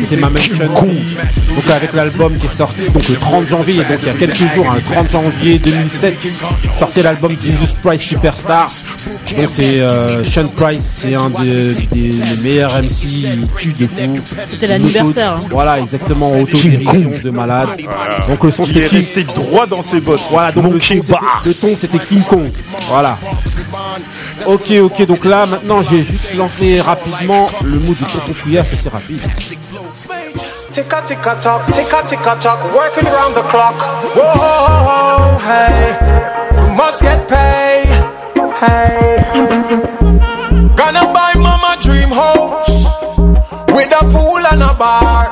C'est ma mention. Donc avec l'album qui est sorti donc le 30 janvier, donc il y a quelques jours, hein, le 30 janvier 2007, sortait l'album Jesus Price Superstar. Donc c'est euh, Sean Price, c'est un des, des- des meilleurs MC, il tue de fou. C'était l'anniversaire, hein. Voilà, exactement, autodérision de malade. Donc le son Il est c'était King- resté droit dans ses bottes. voilà, donc le ton, c'était- le ton c'était King Kong. Voilà. Ok, ok, donc là maintenant j'ai juste lancé rapidement le mood de Tonton Couillard, c'est assez rapide. Ticka ticka tock, ticka ticka tock, working around the clock. Whoa, hey, we must get paid. Hey, gonna buy mama dream house with a pool and a bar.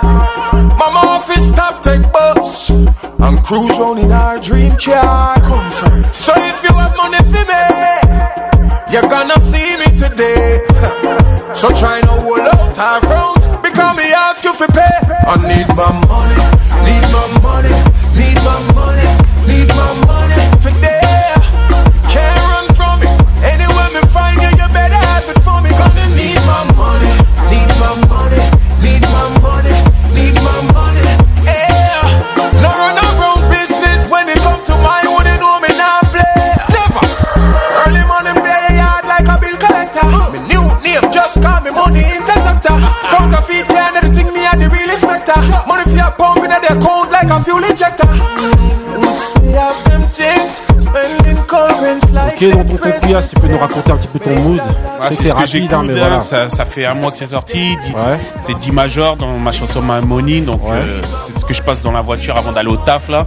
Mama office stop take bus and cruise round in our dream car. Comfort. So if you're gonna see me today. So try no hold out our front because me ask you for pay. I need my money, need my money, need my money, need my money account like a fuel injector. Once we have them things, spending currents like Ok, donc si tu peux nous raconter un petit peu ton mood. Ah, sais c'est ce que hein, mais voilà. ça, ça fait un mois que c'est sorti. C'est 10 major dans ma chanson My Money. Donc, euh, c'est ce que je passe dans la voiture avant d'aller au taf là.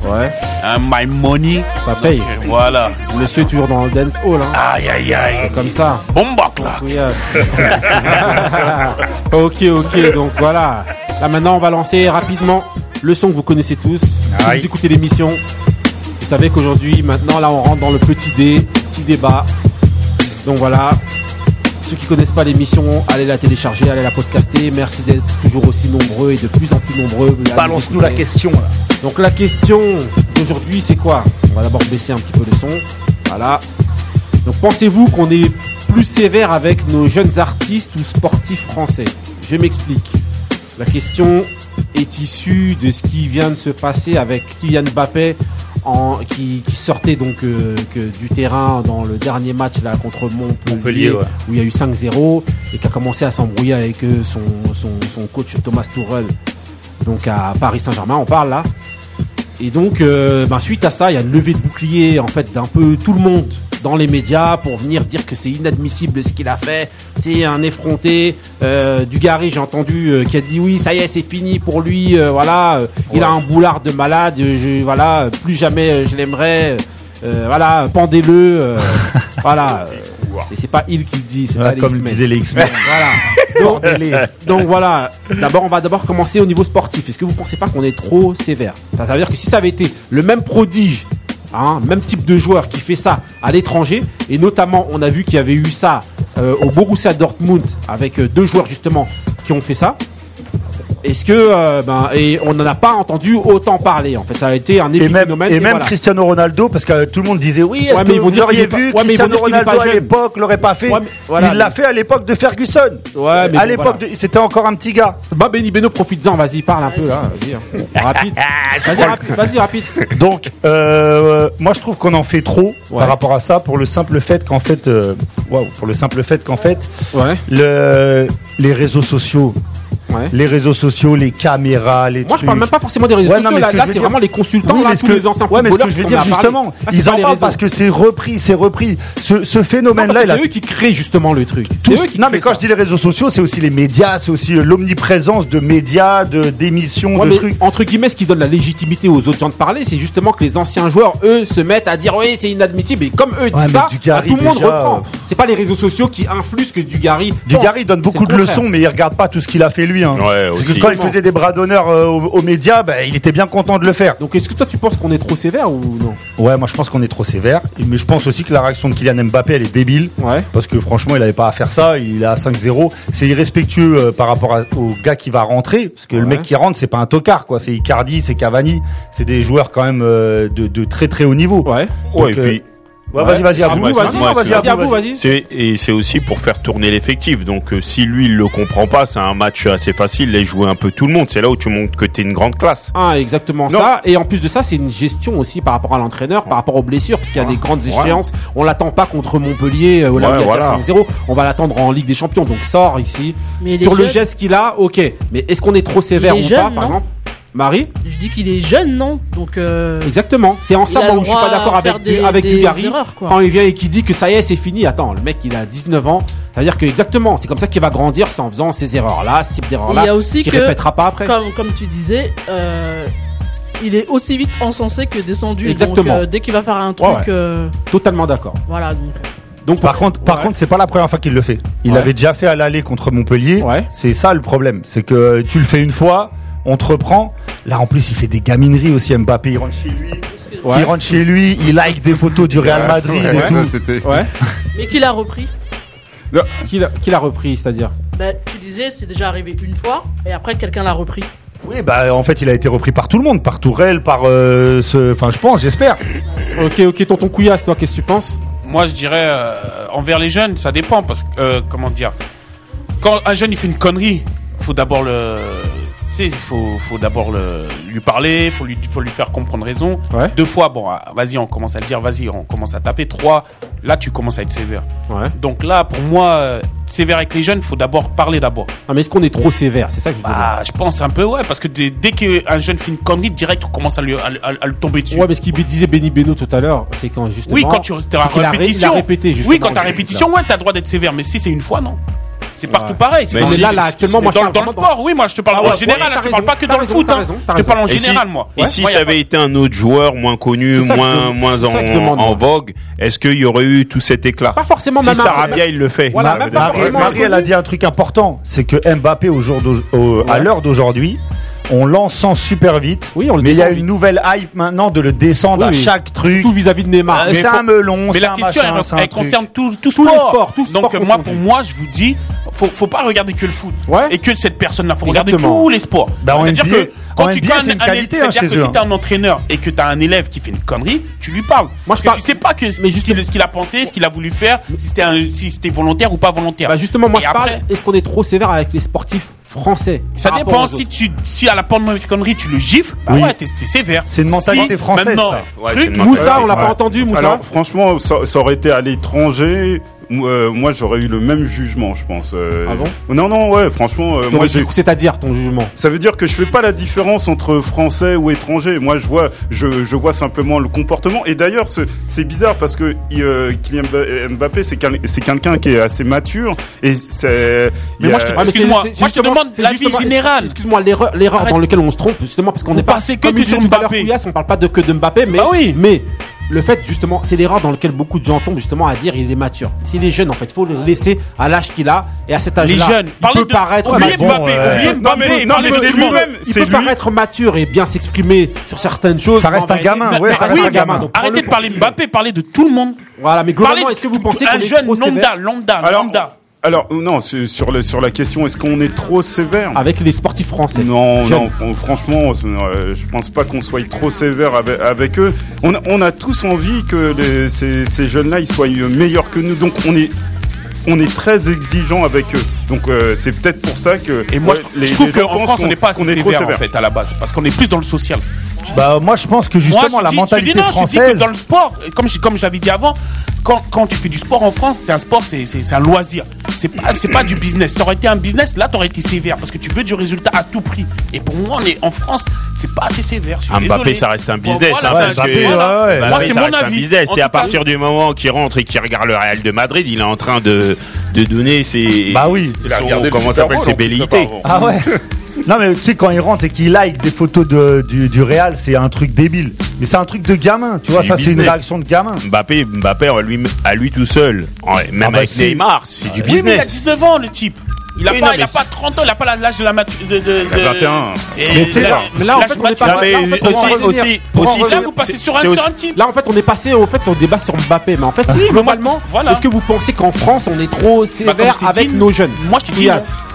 Hein, My Money. Ça paye. Donc, euh, voilà. Monsieur est toujours dans le dance hall. Hein. Aïe aïe aïe. C'est comme ça. Bombok là. Ok, ok, donc voilà. Là maintenant, on va lancer rapidement le son que vous connaissez tous. Si vous écoutez l'émission, vous savez qu'aujourd'hui, maintenant, là, on rentre dans le petit dé, petit débat. Donc voilà. Ceux qui connaissent pas l'émission, allez la télécharger, allez la podcaster. Merci d'être toujours aussi nombreux et de plus en plus nombreux. Balance-nous la question. Là. Donc la question d'aujourd'hui, c'est quoi? On va d'abord baisser un petit peu le son. Voilà. Donc pensez-vous qu'on est plus sévère avec nos jeunes artistes ou sportifs français? Je m'explique. La question est issue de ce qui vient de se passer avec Kylian Mbappé en, qui, qui sortait donc euh, que du terrain dans le dernier match là contre Montpellier, Montpellier, ouais. où il y a eu 5-0 et qui a commencé à s'embrouiller avec euh, son, son, son coach Thomas Tuchel donc à Paris Saint-Germain on parle là et donc euh, ben, suite à ça il y a une levée de bouclier en fait d'un peu tout le monde dans les médias pour venir dire que c'est inadmissible ce qu'il a fait. C'est un effronté. Euh, Dugarry, j'ai entendu, euh, qui a dit oui, ça y est, c'est fini pour lui. euh, voilà, euh, il a un boulard de malade. Je, voilà, plus jamais je l'aimerais. Voilà, pendez-le. voilà. Et c'est pas il qui le dit, c'est pas les comme disaient les X-Men. voilà. Donc, donc voilà. D'abord, on va d'abord commencer au niveau sportif. Est-ce que vous pensez pas qu'on est trop sévère? Ça veut dire que si ça avait été le même prodige, hein, même type de joueur qui fait ça à l'étranger, et notamment on a vu qu'il y avait eu ça euh, au Borussia Dortmund avec euh, deux joueurs justement qui ont fait ça. Est-ce que euh, ben et on n'en a pas entendu autant parler en fait ça a été un Et même, et même voilà. Cristiano Ronaldo, parce que euh, tout le monde disait oui, est-ce Ouais, que vous auriez vu ouais, Cristiano Ronaldo à l'époque l'aurait pas fait Ouais, mais voilà, Il l'a mais- fait à l'époque de Ferguson. Mais à l'époque, voilà. c'était encore un petit gars. Bah Benny Beno profite-en vas-y parle un peu là vas-y hein. rapide vas-y rapide vas-y rapide Donc, euh, moi je trouve qu'on en fait trop par rapport à ça pour le simple fait qu'en fait, euh, waouh, pour le simple fait qu'en fait, le, les réseaux sociaux, les réseaux sociaux, les caméras, les Moi, je parle même pas forcément des réseaux Ouais, non, sociaux. mais Là, c'est dire- vraiment les consultants, Oui, là, tous que- les anciens ouais, mais ce footballeurs que je veux dire justement, Là, c'est ils en parlent parce que c'est repris, c'est repris. Ce, ce Non, phénomène-là, a c'est eux qui créent justement le truc. tous- C'est eux qui non, mais quand ça. je dis les réseaux sociaux, c'est aussi les médias, c'est aussi l'omniprésence de médias, de d'émissions, de trucs. entre guillemets, ce qui donne la légitimité aux autres gens de parler, c'est justement que les anciens joueurs, eux, se mettent à dire oui, c'est inadmissible. Et comme eux disent ça, bah, tout le monde reprend. euh, C'est pas les réseaux sociaux qui influent ce que Dugarry. Dugarry donne beaucoup de leçons, mais il regarde pas tout ce qu'il a fait lui. Hein. Ouais, Parce que quand il faisait des bras d'honneur euh, aux, aux médias, bah, il était bien content de le faire. Donc est-ce que toi tu penses qu'on est trop sévère ou non? Ouais, moi je pense qu'on est trop sévère. Mais je pense aussi que la réaction de Kylian Mbappé, elle est débile. Ouais. Parce que franchement, il avait pas à faire ça. Il est à 5-0. C'est irrespectueux euh, par rapport à- au gars qui va rentrer. Parce que le mec qui rentre, c'est pas un tocard, quoi. C'est Icardi, c'est Cavani. C'est des joueurs quand même euh, de, de très très haut niveau. Ouais. Ouais, et euh, puis. Ouais, vas-y, vas-y, à Ah, vous, vas-y, vas-y, vas-y. C'est et c'est aussi pour faire tourner l'effectif. Donc euh, si lui il le comprend pas, c'est un match assez facile. Les jouer un peu tout le monde. C'est là où tu montres que t'es une grande classe. Ah, exactement Non. ça. Et en plus de ça, c'est une gestion aussi par rapport à l'entraîneur, par rapport aux blessures, parce qu'il y a des grandes Ouais. échéances. On l'attend pas contre Montpellier, euh, là où Ouais, il y a voilà. déjà 5-0. On va l'attendre en Ligue des Champions. Donc sort ici. Mais Sur le geste qu'il a, ok. Mais est-ce qu'on est trop sévère ou pas, par exemple Marie Je dis qu'il est jeune, non Donc. euh, Exactement. C'est en ça moi où je suis pas d'accord avec, des- du, avec des Dugarry. erreurs. Quand il vient et qui dit que ça y est, c'est fini. Attends, le mec il a 19 ans. C'est-à-dire que exactement, c'est comme ça qu'il va grandir, c'est en faisant ces erreurs-là, ce type Il d'erreurs-là, y a aussi qui que, répétera pas après. Comme, comme tu disais, euh, il est aussi vite encensé que descendu. Exactement. Donc, euh, dès qu'il va faire un truc, Ouais, ouais. euh, Totalement d'accord. voilà. Donc, Donc Par contre, par contre, c'est pas la première fois qu'il le fait. Il Ouais. l'avait déjà fait à l'aller contre Montpellier. C'est ça le problème, c'est que tu le fais une fois, on te reprend. Là, en plus, il fait des gamineries aussi. Mbappé, il rentre chez lui. Ouais. Il rentre chez lui, il like des photos du Real Madrid ouais, et ça, tout. c'était- Ouais. mais qu'il a repris. Qui l'a qui l'a repris, c'est-à-dire Bah, tu disais, c'est déjà arrivé une fois, et après quelqu'un l'a repris. Oui, bah en fait, il a été repris par tout le monde, par Tourelle, par euh, ce. Enfin, je pense, j'espère. Ok, ok, tonton Couillasse, toi, qu'est-ce que tu penses Moi, je dirais euh, envers les jeunes, ça dépend parce que euh, comment dire. Quand un jeune il fait une connerie, faut d'abord le, il faut, faut d'abord lui parler, faut lui, faut lui faire comprendre raison. Ouais. Deux fois, bon, ah, vas-y, on commence à le dire, vas-y, on commence à taper. Trois, là, tu commences à être sévère. Ouais. Donc là, pour moi, euh, sévère avec les jeunes, faut d'abord parler d'abord. Ah, mais est-ce qu'on est trop sévère? C'est ça que je Bah, je pense un peu, ouais, parce que dès, dès qu'un jeune fait une connerie, direct, on commence à, lui, à, à- à le tomber dessus. Ouais, mais ce qu'il disait Benny Beno tout à l'heure, c'est quand justement. Oui, quand tu t'es en c'est qu'il a ré- répétition. il répété, justement. oui, quand t'as répétition, ouais, t'as le droit d'être sévère. Mais si c'est une fois, non. C'est partout Ouais. pareil. c'est Mais dans- là, là, actuellement, moi, je dans, le sport, oui, moi, je te parle Ah ouais, en général. je te parle pas que dans le foot. hein. Je te parle en général, moi. Et si ça avait été un autre joueur moins connu, moins, moins en, vogue, est-ce qu'il y aurait eu tout cet éclat Pas forcément Si Sarabia, il le fait. Marie, elle a dit un truc important, c'est que Mbappé au jour à l'heure d'aujourd'hui, on l'encense super vite. Oui, on le mais il y a une vite. nouvelle hype maintenant de le descendre Oui, à chaque truc. Tout vis-à-vis de Neymar. Euh, c'est un melon, Mais c'est la un question, machin, elle, concerne tout, tout Tous sport. les sports, tout sport Donc, moi, pour moi, je vous dis, faut, faut pas regarder que le foot. Ouais. Et que cette personne-là. Faut regarder tous les sports. Bah, C'est-à-dire que quand tu c'est une un- qualité, hein, C'est-à-dire que eux, si t'es un entraîneur et que t'as un élève qui fait une connerie, tu lui parles. Parce je parle- tu sais pas que, Mais ce qu'il ce qu'il a pensé, ce qu'il a voulu faire, si c'était si c'était volontaire ou pas volontaire. Bah justement, moi Et je après, parle. Est-ce qu'on est trop sévère avec les sportifs français Ça dépend. Si tu, si à la porte de connerie tu le gifles, bah Oui. ouais, t'es sévère. C'est une mentalité Si, française, maintenant, ça. Ouais, Moussa, on l'a Ouais. pas entendu, Moussa Alors franchement, ça, ça aurait été à l'étranger. Moi, moi, j'aurais eu le même jugement, je pense. euh. Ah bon? Non, non, ouais, franchement, euh, Donc, moi, du j'ai. coup, c'est-à-dire ton jugement? Ça veut dire que je fais pas la différence entre français ou étranger. Moi, je vois, je, je vois simplement le comportement. Et d'ailleurs, ce- c'est bizarre parce que euh, Kylian Mba- Mbappé, c'est c'est quelqu'un qui est assez mature. Et c'est. il Mais y moi, a- je te- Ah, mais c'est- Excuse-moi, c'est- c'est moi, je te demande c'est l'avis général. Excuse-moi, l'erreur, dans laquelle on se trompe, justement, parce qu'on n'est pas. pensez que sur Mbappé. Couillasse, on parle pas de que de Mbappé, mais. Bah oui. Mais. Le fait, justement, c'est l'erreur dans laquelle beaucoup de gens tombent, justement, à dire il est mature. S'il est jeune, en fait, il faut le laisser à l'âge qu'il a et à cet âge-là. Les jeunes. il peut de- paraître oubliez. Mbappé, oubliez Mbappé, non, mais de c'est lui-même. Il C'est peut lui. paraître mature et bien s'exprimer sur certaines choses. Ça reste un gamin, ouais, ça oui, reste un gamin. donc Arrêtez de parler Mbappé, parlez de tout le monde. Voilà, mais globalement, est-ce que vous pensez un qu'on est jeune lambda, lambda, lambda. Alors non, sur sur la sur la question, est-ce qu'on est trop sévère avec les sportifs français Non, non, fran- franchement, euh, je pense pas qu'on soit trop sévère avec, avec eux. On a, on a tous envie que les- ces, ces jeunes-là, ils soient meilleurs que nous. Donc on est, on est très exigeant avec eux. Donc euh, c'est peut-être pour ça que Et moi, ouais, je, les, je trouve qu'en France, on qu'on- n'est pas assez est sévère, en fait, à la base. Parce qu'on est plus dans le social. Bah, moi, je pense que justement, Moi, je la dis- je mentalité dis non, je dis française. que dans le sport, comme je, comme je l'avais dit avant, quand, quand tu fais du sport en France, c'est un sport, c'est, c'est, c'est un loisir. C'est pas, c'est pas du business. T'aurais été un business, là, t'aurais été sévère parce que tu veux du résultat à tout prix. Et pour moi, on est en France, c'est pas assez sévère. Je suis Un Mbappé, désolé. ça reste un Bon, business. voilà, hein, c'est voilà. ouais, Moi, c'est mon avis. Et à partir du moment qu'il rentre et qu'il regarde le Real de Madrid, il est en train de, de donner ses. Bah oui. Son- comment s'appelle ses apparemment. Ah ouais Non mais tu sais quand il rentre et qu'il like des photos de, du, du Real, c'est un truc débile. Mais c'est un truc de gamin, tu vois, ça c'est une business. réaction de gamin. Mbappé, Mbappé à lui, à lui tout seul, Ouais, même Ah bah avec si. Neymar, c'est du Oui, mais il a business. 19 ans, le type. Il a Oui, pas, non, il a pas 30 ans, il a pas l'âge de la maturité. De, de, Il a 21. Et Mais tu sais, là- en fait, on est mature- pas- Non, mais là, en fait, on va aussi, aussi. Là, vous passez sur un. Là, en fait, on est passé au fait, on débat sur Mbappé, mais en fait, globalement. voilà. Est-ce que vous pensez qu'en France, on est trop Bah, sévère avec nos jeunes? Moi, je te dis.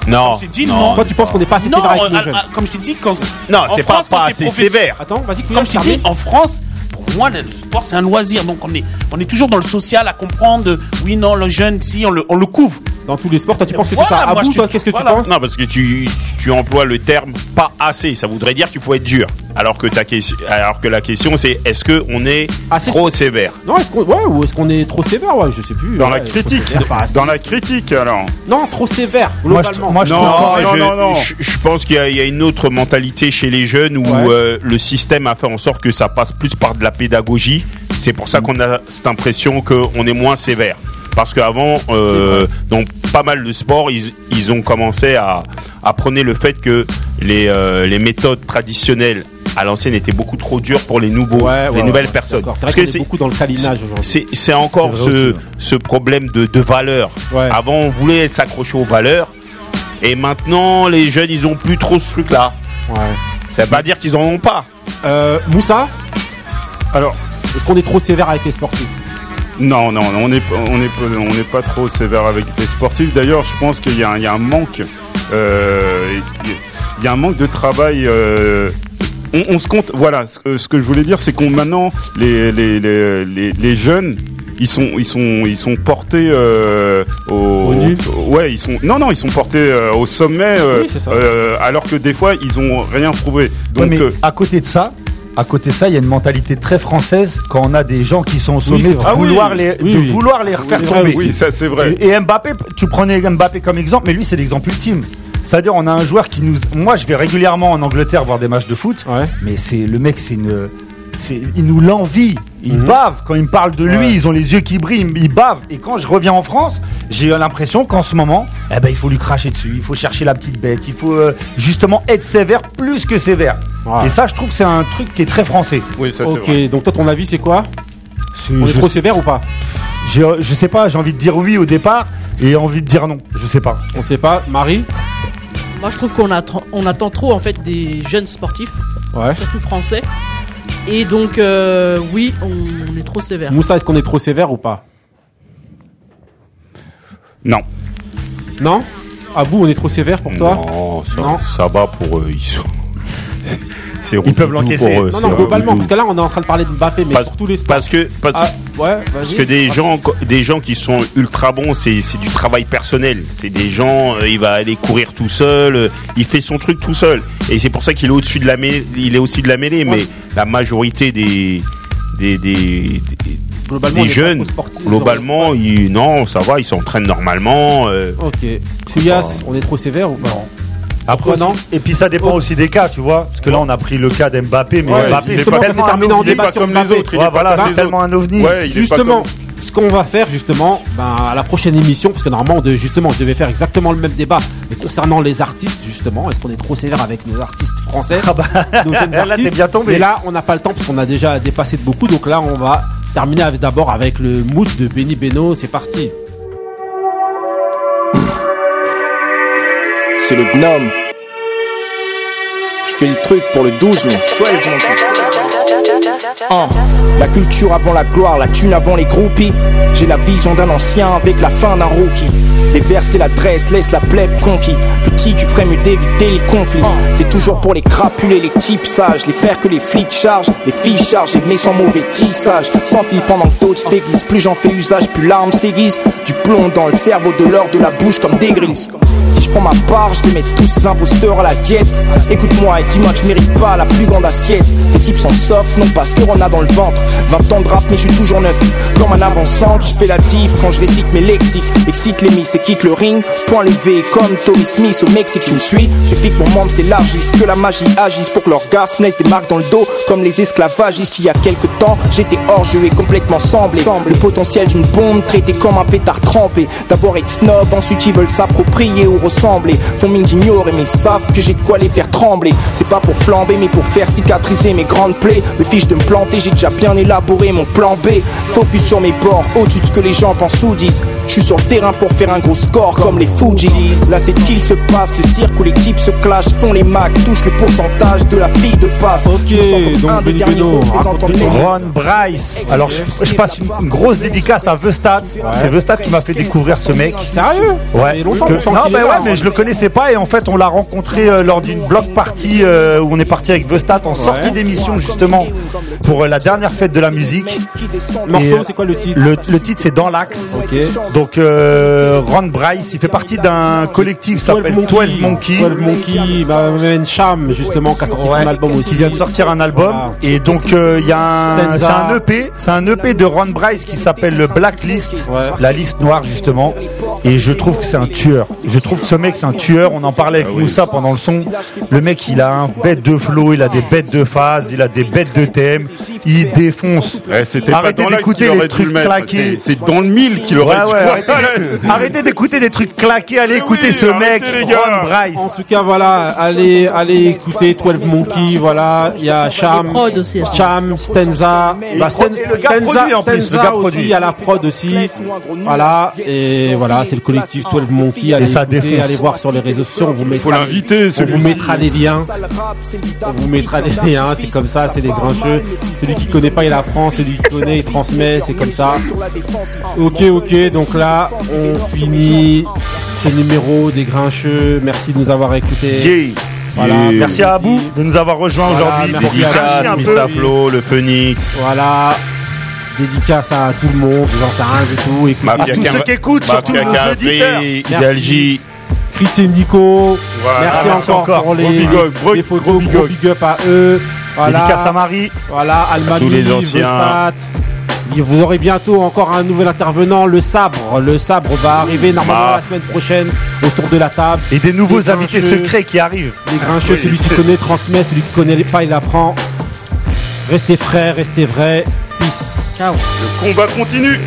Non. Je t'ai dit non. non. Toi, tu penses qu'on n'est pas assez Non, sévère avec nos jeunes? euh, comme je t'ai dit, quand. Non, c'est pas, assez sévère. Attends, vas-y, Comme je t'ai dit, en France, pour moi, le sport, c'est un loisir. Donc, on est, on est toujours dans le social à comprendre. Oui, non, le jeune, si, on le, on le couvre. Dans tous les sports, toi, tu penses que c'est ça moi, Abou, toi, qu'est-ce que voilà. tu penses Non, parce que tu, tu emploies le terme pas assez. Ça voudrait dire qu'il faut être dur. Alors que, ta question, alors que la question, c'est est-ce qu'on est Assez trop sévère Non, est-ce qu'on ouais, ou est-ce qu'on est trop sévère Ouais, je sais plus. Dans ouais, la critique, sévère, pas assez. dans la critique alors. Non, trop sévère, Moi, je- globalement. moi, je Non, non, non, non. je- je pense qu'il y, a- il y a une autre mentalité chez les jeunes où Ouais. euh, le système a fait en sorte que ça passe plus par de la pédagogie. C'est pour ça qu'on a cette impression qu'on est moins sévère. Parce qu'avant, euh, dans pas mal de sports, ils, ils ont commencé à, à prôner le fait que les, euh, les méthodes traditionnelles à l'ancienne étaient beaucoup trop dures pour les nouveaux, Ouais, les ouais, nouvelles ouais, personnes. C'est Parce vrai que qu'on est beaucoup dans le câlinage aujourd'hui. c'est encore ce, problème de, de valeur. Avant, on voulait s'accrocher aux valeurs. Et maintenant, les jeunes, ils ont plus trop ce truc-là. Ça veut pas dire qu'ils en ont pas. Euh, Moussa, Alors est-ce qu'on est trop sévère avec les sportifs? Non, non, on n'est pas- on pas, on n'est pas trop sévère avec les sportifs. D'ailleurs, je pense qu'il y, a un- il y a un manque, euh, il y a un manque de travail. euh, on, on se compte. Voilà, ce que, ce que je voulais dire, c'est qu'on maintenant les, les, les, les, jeunes. Ils sont, ils sont, ils sont portés euh, au, Au ouais, ils sont, non, non, ils sont portés euh, au sommet, euh, Oui, euh, alors que des fois ils ont rien prouvé. Donc, Ouais, mais euh, à côté de ça, à côté de ça, il y a une mentalité très française quand on a des gens qui sont au sommet de. Ah oui. vouloir, les, Oui, de oui. vouloir les refaire c'est vrai tomber. oui, ça c'est vrai. Et, et Mbappé, tu prenais Mbappé comme exemple, mais lui c'est l'exemple ultime. C'est-à-dire on a un joueur qui nous, moi je vais régulièrement en Angleterre voir des matchs de foot, Ouais. mais c'est le mec, c'est une, c'est, il nous l'envie. Il Mhm. bave quand il me parle de lui, Ouais. ils ont les yeux qui brillent, ils bavent. Et quand je reviens en France, j'ai l'impression qu'en ce moment, eh ben il faut lui cracher dessus, il faut chercher la petite bête, il faut euh, justement être sévère plus que sévère. Ouais. Et ça, je trouve que c'est un truc qui est très français. Oui, ça c'est Ok, vrai. donc toi, ton avis, c'est quoi? C'est- On est je, trop sévère ou pas? Je sais pas, j'ai envie de dire oui au départ et envie de dire non. Je sais pas. On sait pas. Marie? Moi, je trouve qu'on attend, on attend trop en fait des jeunes sportifs, Ouais. surtout français. Et donc, euh, oui, on est trop sévère. Moussa, est-ce qu'on est trop sévère ou pas? Non. Non? Abou, on est trop sévère pour toi? Non, ça, Non. ça va pour eux. Ils, sont... c'est Ils peuvent l'encaisser. pour eux, Non, c'est non, globalement, parce que là, on est en train de parler de Mbappé, mais Parce- pour tous les sports. Parce que, parce, Ah, ouais, parce que des gens, des gens qui sont ultra bons, c'est du travail personnel. C'est des gens, euh, il va aller courir tout seul, euh, il fait son truc tout seul. Et c'est pour ça qu'il est au-dessus de la mêlée, il est aussi de la mêlée. Mais la majorité des, des, des, des- globalement, les jeunes, globalement, ils, non, ça va, ils s'entraînent normalement. euh. Ok. Fuyas, on est trop sévère ou pas? non. Aussi- et puis ça dépend aussi des cas, tu vois. Parce que là, on a pris le cas d'Mbappé, mais Ouais, Mbappé, c'est tellement un débat sur Mbappé. Ouais, voilà, c'est tellement un ovni. justement, ce qu'on va faire justement, ben, à la prochaine émission, parce que normalement, de, justement, je devais faire exactement le même débat, mais concernant les artistes, justement, est-ce qu'on est trop sévère avec nos artistes français, nos jeunes Là, t'es artistes bien tombé. Mais là, on n'a pas le temps parce qu'on a déjà dépassé de beaucoup, donc là, on va terminer d'abord avec le mood de Benny Beno. C'est parti. C'est le gnome. Je fais le truc pour le 12 mai. Les La culture avant la gloire, la thune avant les groupies. J'ai la vision d'un ancien avec la fin d'un rookie. Les versets l'adresse, laisse la plèbe conquis. Petit, tu ferais mieux d'éviter le conflit. C'est toujours pour les crapules et les types sages. Les frères que les flics chargent, les filles chargent, mais sans mauvais tissage. Sans fil pendant que d'autres se déguisent. Plus j'en fais usage, plus l'arme s'aiguise. Du plomb dans le cerveau, de l'or de la bouche comme des grises. Si je prends ma part, je vais mettre tous ces imposteurs à la diète. Écoute-moi et dis-moi que je mérite pas la plus grande assiette. Tes types sont non parce qu'on a dans le ventre. 20 ans de rap, mais je suis toujours neuf. Comme un avançante, je fais la diff quand je récite mes lexiques. Excite les miss et quitte le ring. Point levé comme Tommy Smith au Mexique, tu me suis. Suffit que mon membre s'élargisse, que la magie agisse pour que l'orgasme laisse des marques dans le dos. Comme les esclavagistes, il y a quelques temps, j'étais hors jeu et complètement semblé. Le potentiel d'une bombe traité comme un pétard trempé. D'abord être snob, ensuite ils veulent s'approprier ou ressembler. Font mine d'ignorer, mais savent que j'ai de quoi les faire trembler. C'est pas pour flamber, mais pour faire cicatriser mes grandes plaies. Me fiche de me planter, j'ai déjà bien élaboré mon plan B. Focus sur mes bords, au-dessus de ce que les gens pensent ou disent. Je suis sur le terrain pour faire un gros score comme les Fujis. Là, c'est qu'il se passe, ce cirque où les types se clashent, font les macs, touchent le pourcentage de la fille de passe. Ok, donc Benny Beno, Ron Bryce. Alors, je, je passe une, une grosse dédicace à Vestat. C'est Vestat qui m'a fait découvrir ce mec. Sérieux? Ouais. Que- non, bah ouais, mais hein. je le connaissais pas et en fait, on l'a rencontré euh, lors d'une block party euh, où on est parti avec Vestat en sortie d'émission justement pour euh, la dernière fête de la musique. Le morceau, Et, c'est quoi le titre le, le titre c'est Dans l'axe. Donc euh, Ron Bryce, il fait partie d'un collectif qui s'appelle 12 Monkey. 12 Monkey, bah, même Cham, justement, qui a sorti Ouais, son album aussi. qui vient de sortir un album Voilà. et donc euh, il y a un c'est Stanza. un EP c'est un EP de Ron Bryce qui s'appelle le Blacklist la liste noire justement et je trouve que c'est un tueur je trouve que ce mec c'est un tueur on en parlait avec Moussa pendant le son le mec il a un bête de flow il a des bêtes de phase il a des bêtes de thème il défonce. C'était pas arrêtez d'écouter les trucs mettre. claqués. C'est- dans le mille qu'il aurait Ouais, dû- ouais, arrêtez, arrêtez d'écouter des trucs claqués. Allez écouter ce mec Ron Bryce. En tout cas, voilà, allez, allez écouter 12 Monkey, voilà, il y a Cham, hein. Cham, Stenza, bah, Sten- Stenza, produit en plus, le Stenza gars aussi, il y a la prod aussi, voilà, et voilà, c'est le collectif 12 Monkey, allez Et ça écouter, défonce. allez voir sur les réseaux sociaux, on vous mettra, faut l'inviter, on vous mettra les liens, on vous mettra les liens, c'est comme ça, c'est les grincheux, celui qui connaît pas il apprend, celui qui connaît il transmet, c'est comme ça. Ok, ok, donc là, on finit ce numéro des grincheux. Merci de nous avoir écoutés. Yeah. Voilà, Merci à Abou de nous avoir rejoints Voilà, aujourd'hui. peu. Mistaflo, le Phoenix. Voilà. Dédicace à tout le monde, j'en sais rien du tout. Écoutez, Mafia À tous ceux qui écoutent, surtout nos auditeurs. Chris et Nico, Voilà, merci, merci encore, encore. pour les, Gros big up, gros- les photos, gros big up à eux. Voilà. Dédicace à Marie. Voilà, tous les anciens. Vous aurez bientôt encore un nouvel intervenant, le sabre. Le sabre va arriver normalement Bah. la semaine prochaine autour de la table. Et des nouveaux invités secrets qui arrivent. Les grincheux, celui qui connaît transmet, celui qui connaît pas il apprend. Restez frais, restez vrais. Peace. Ciao. Le combat continue.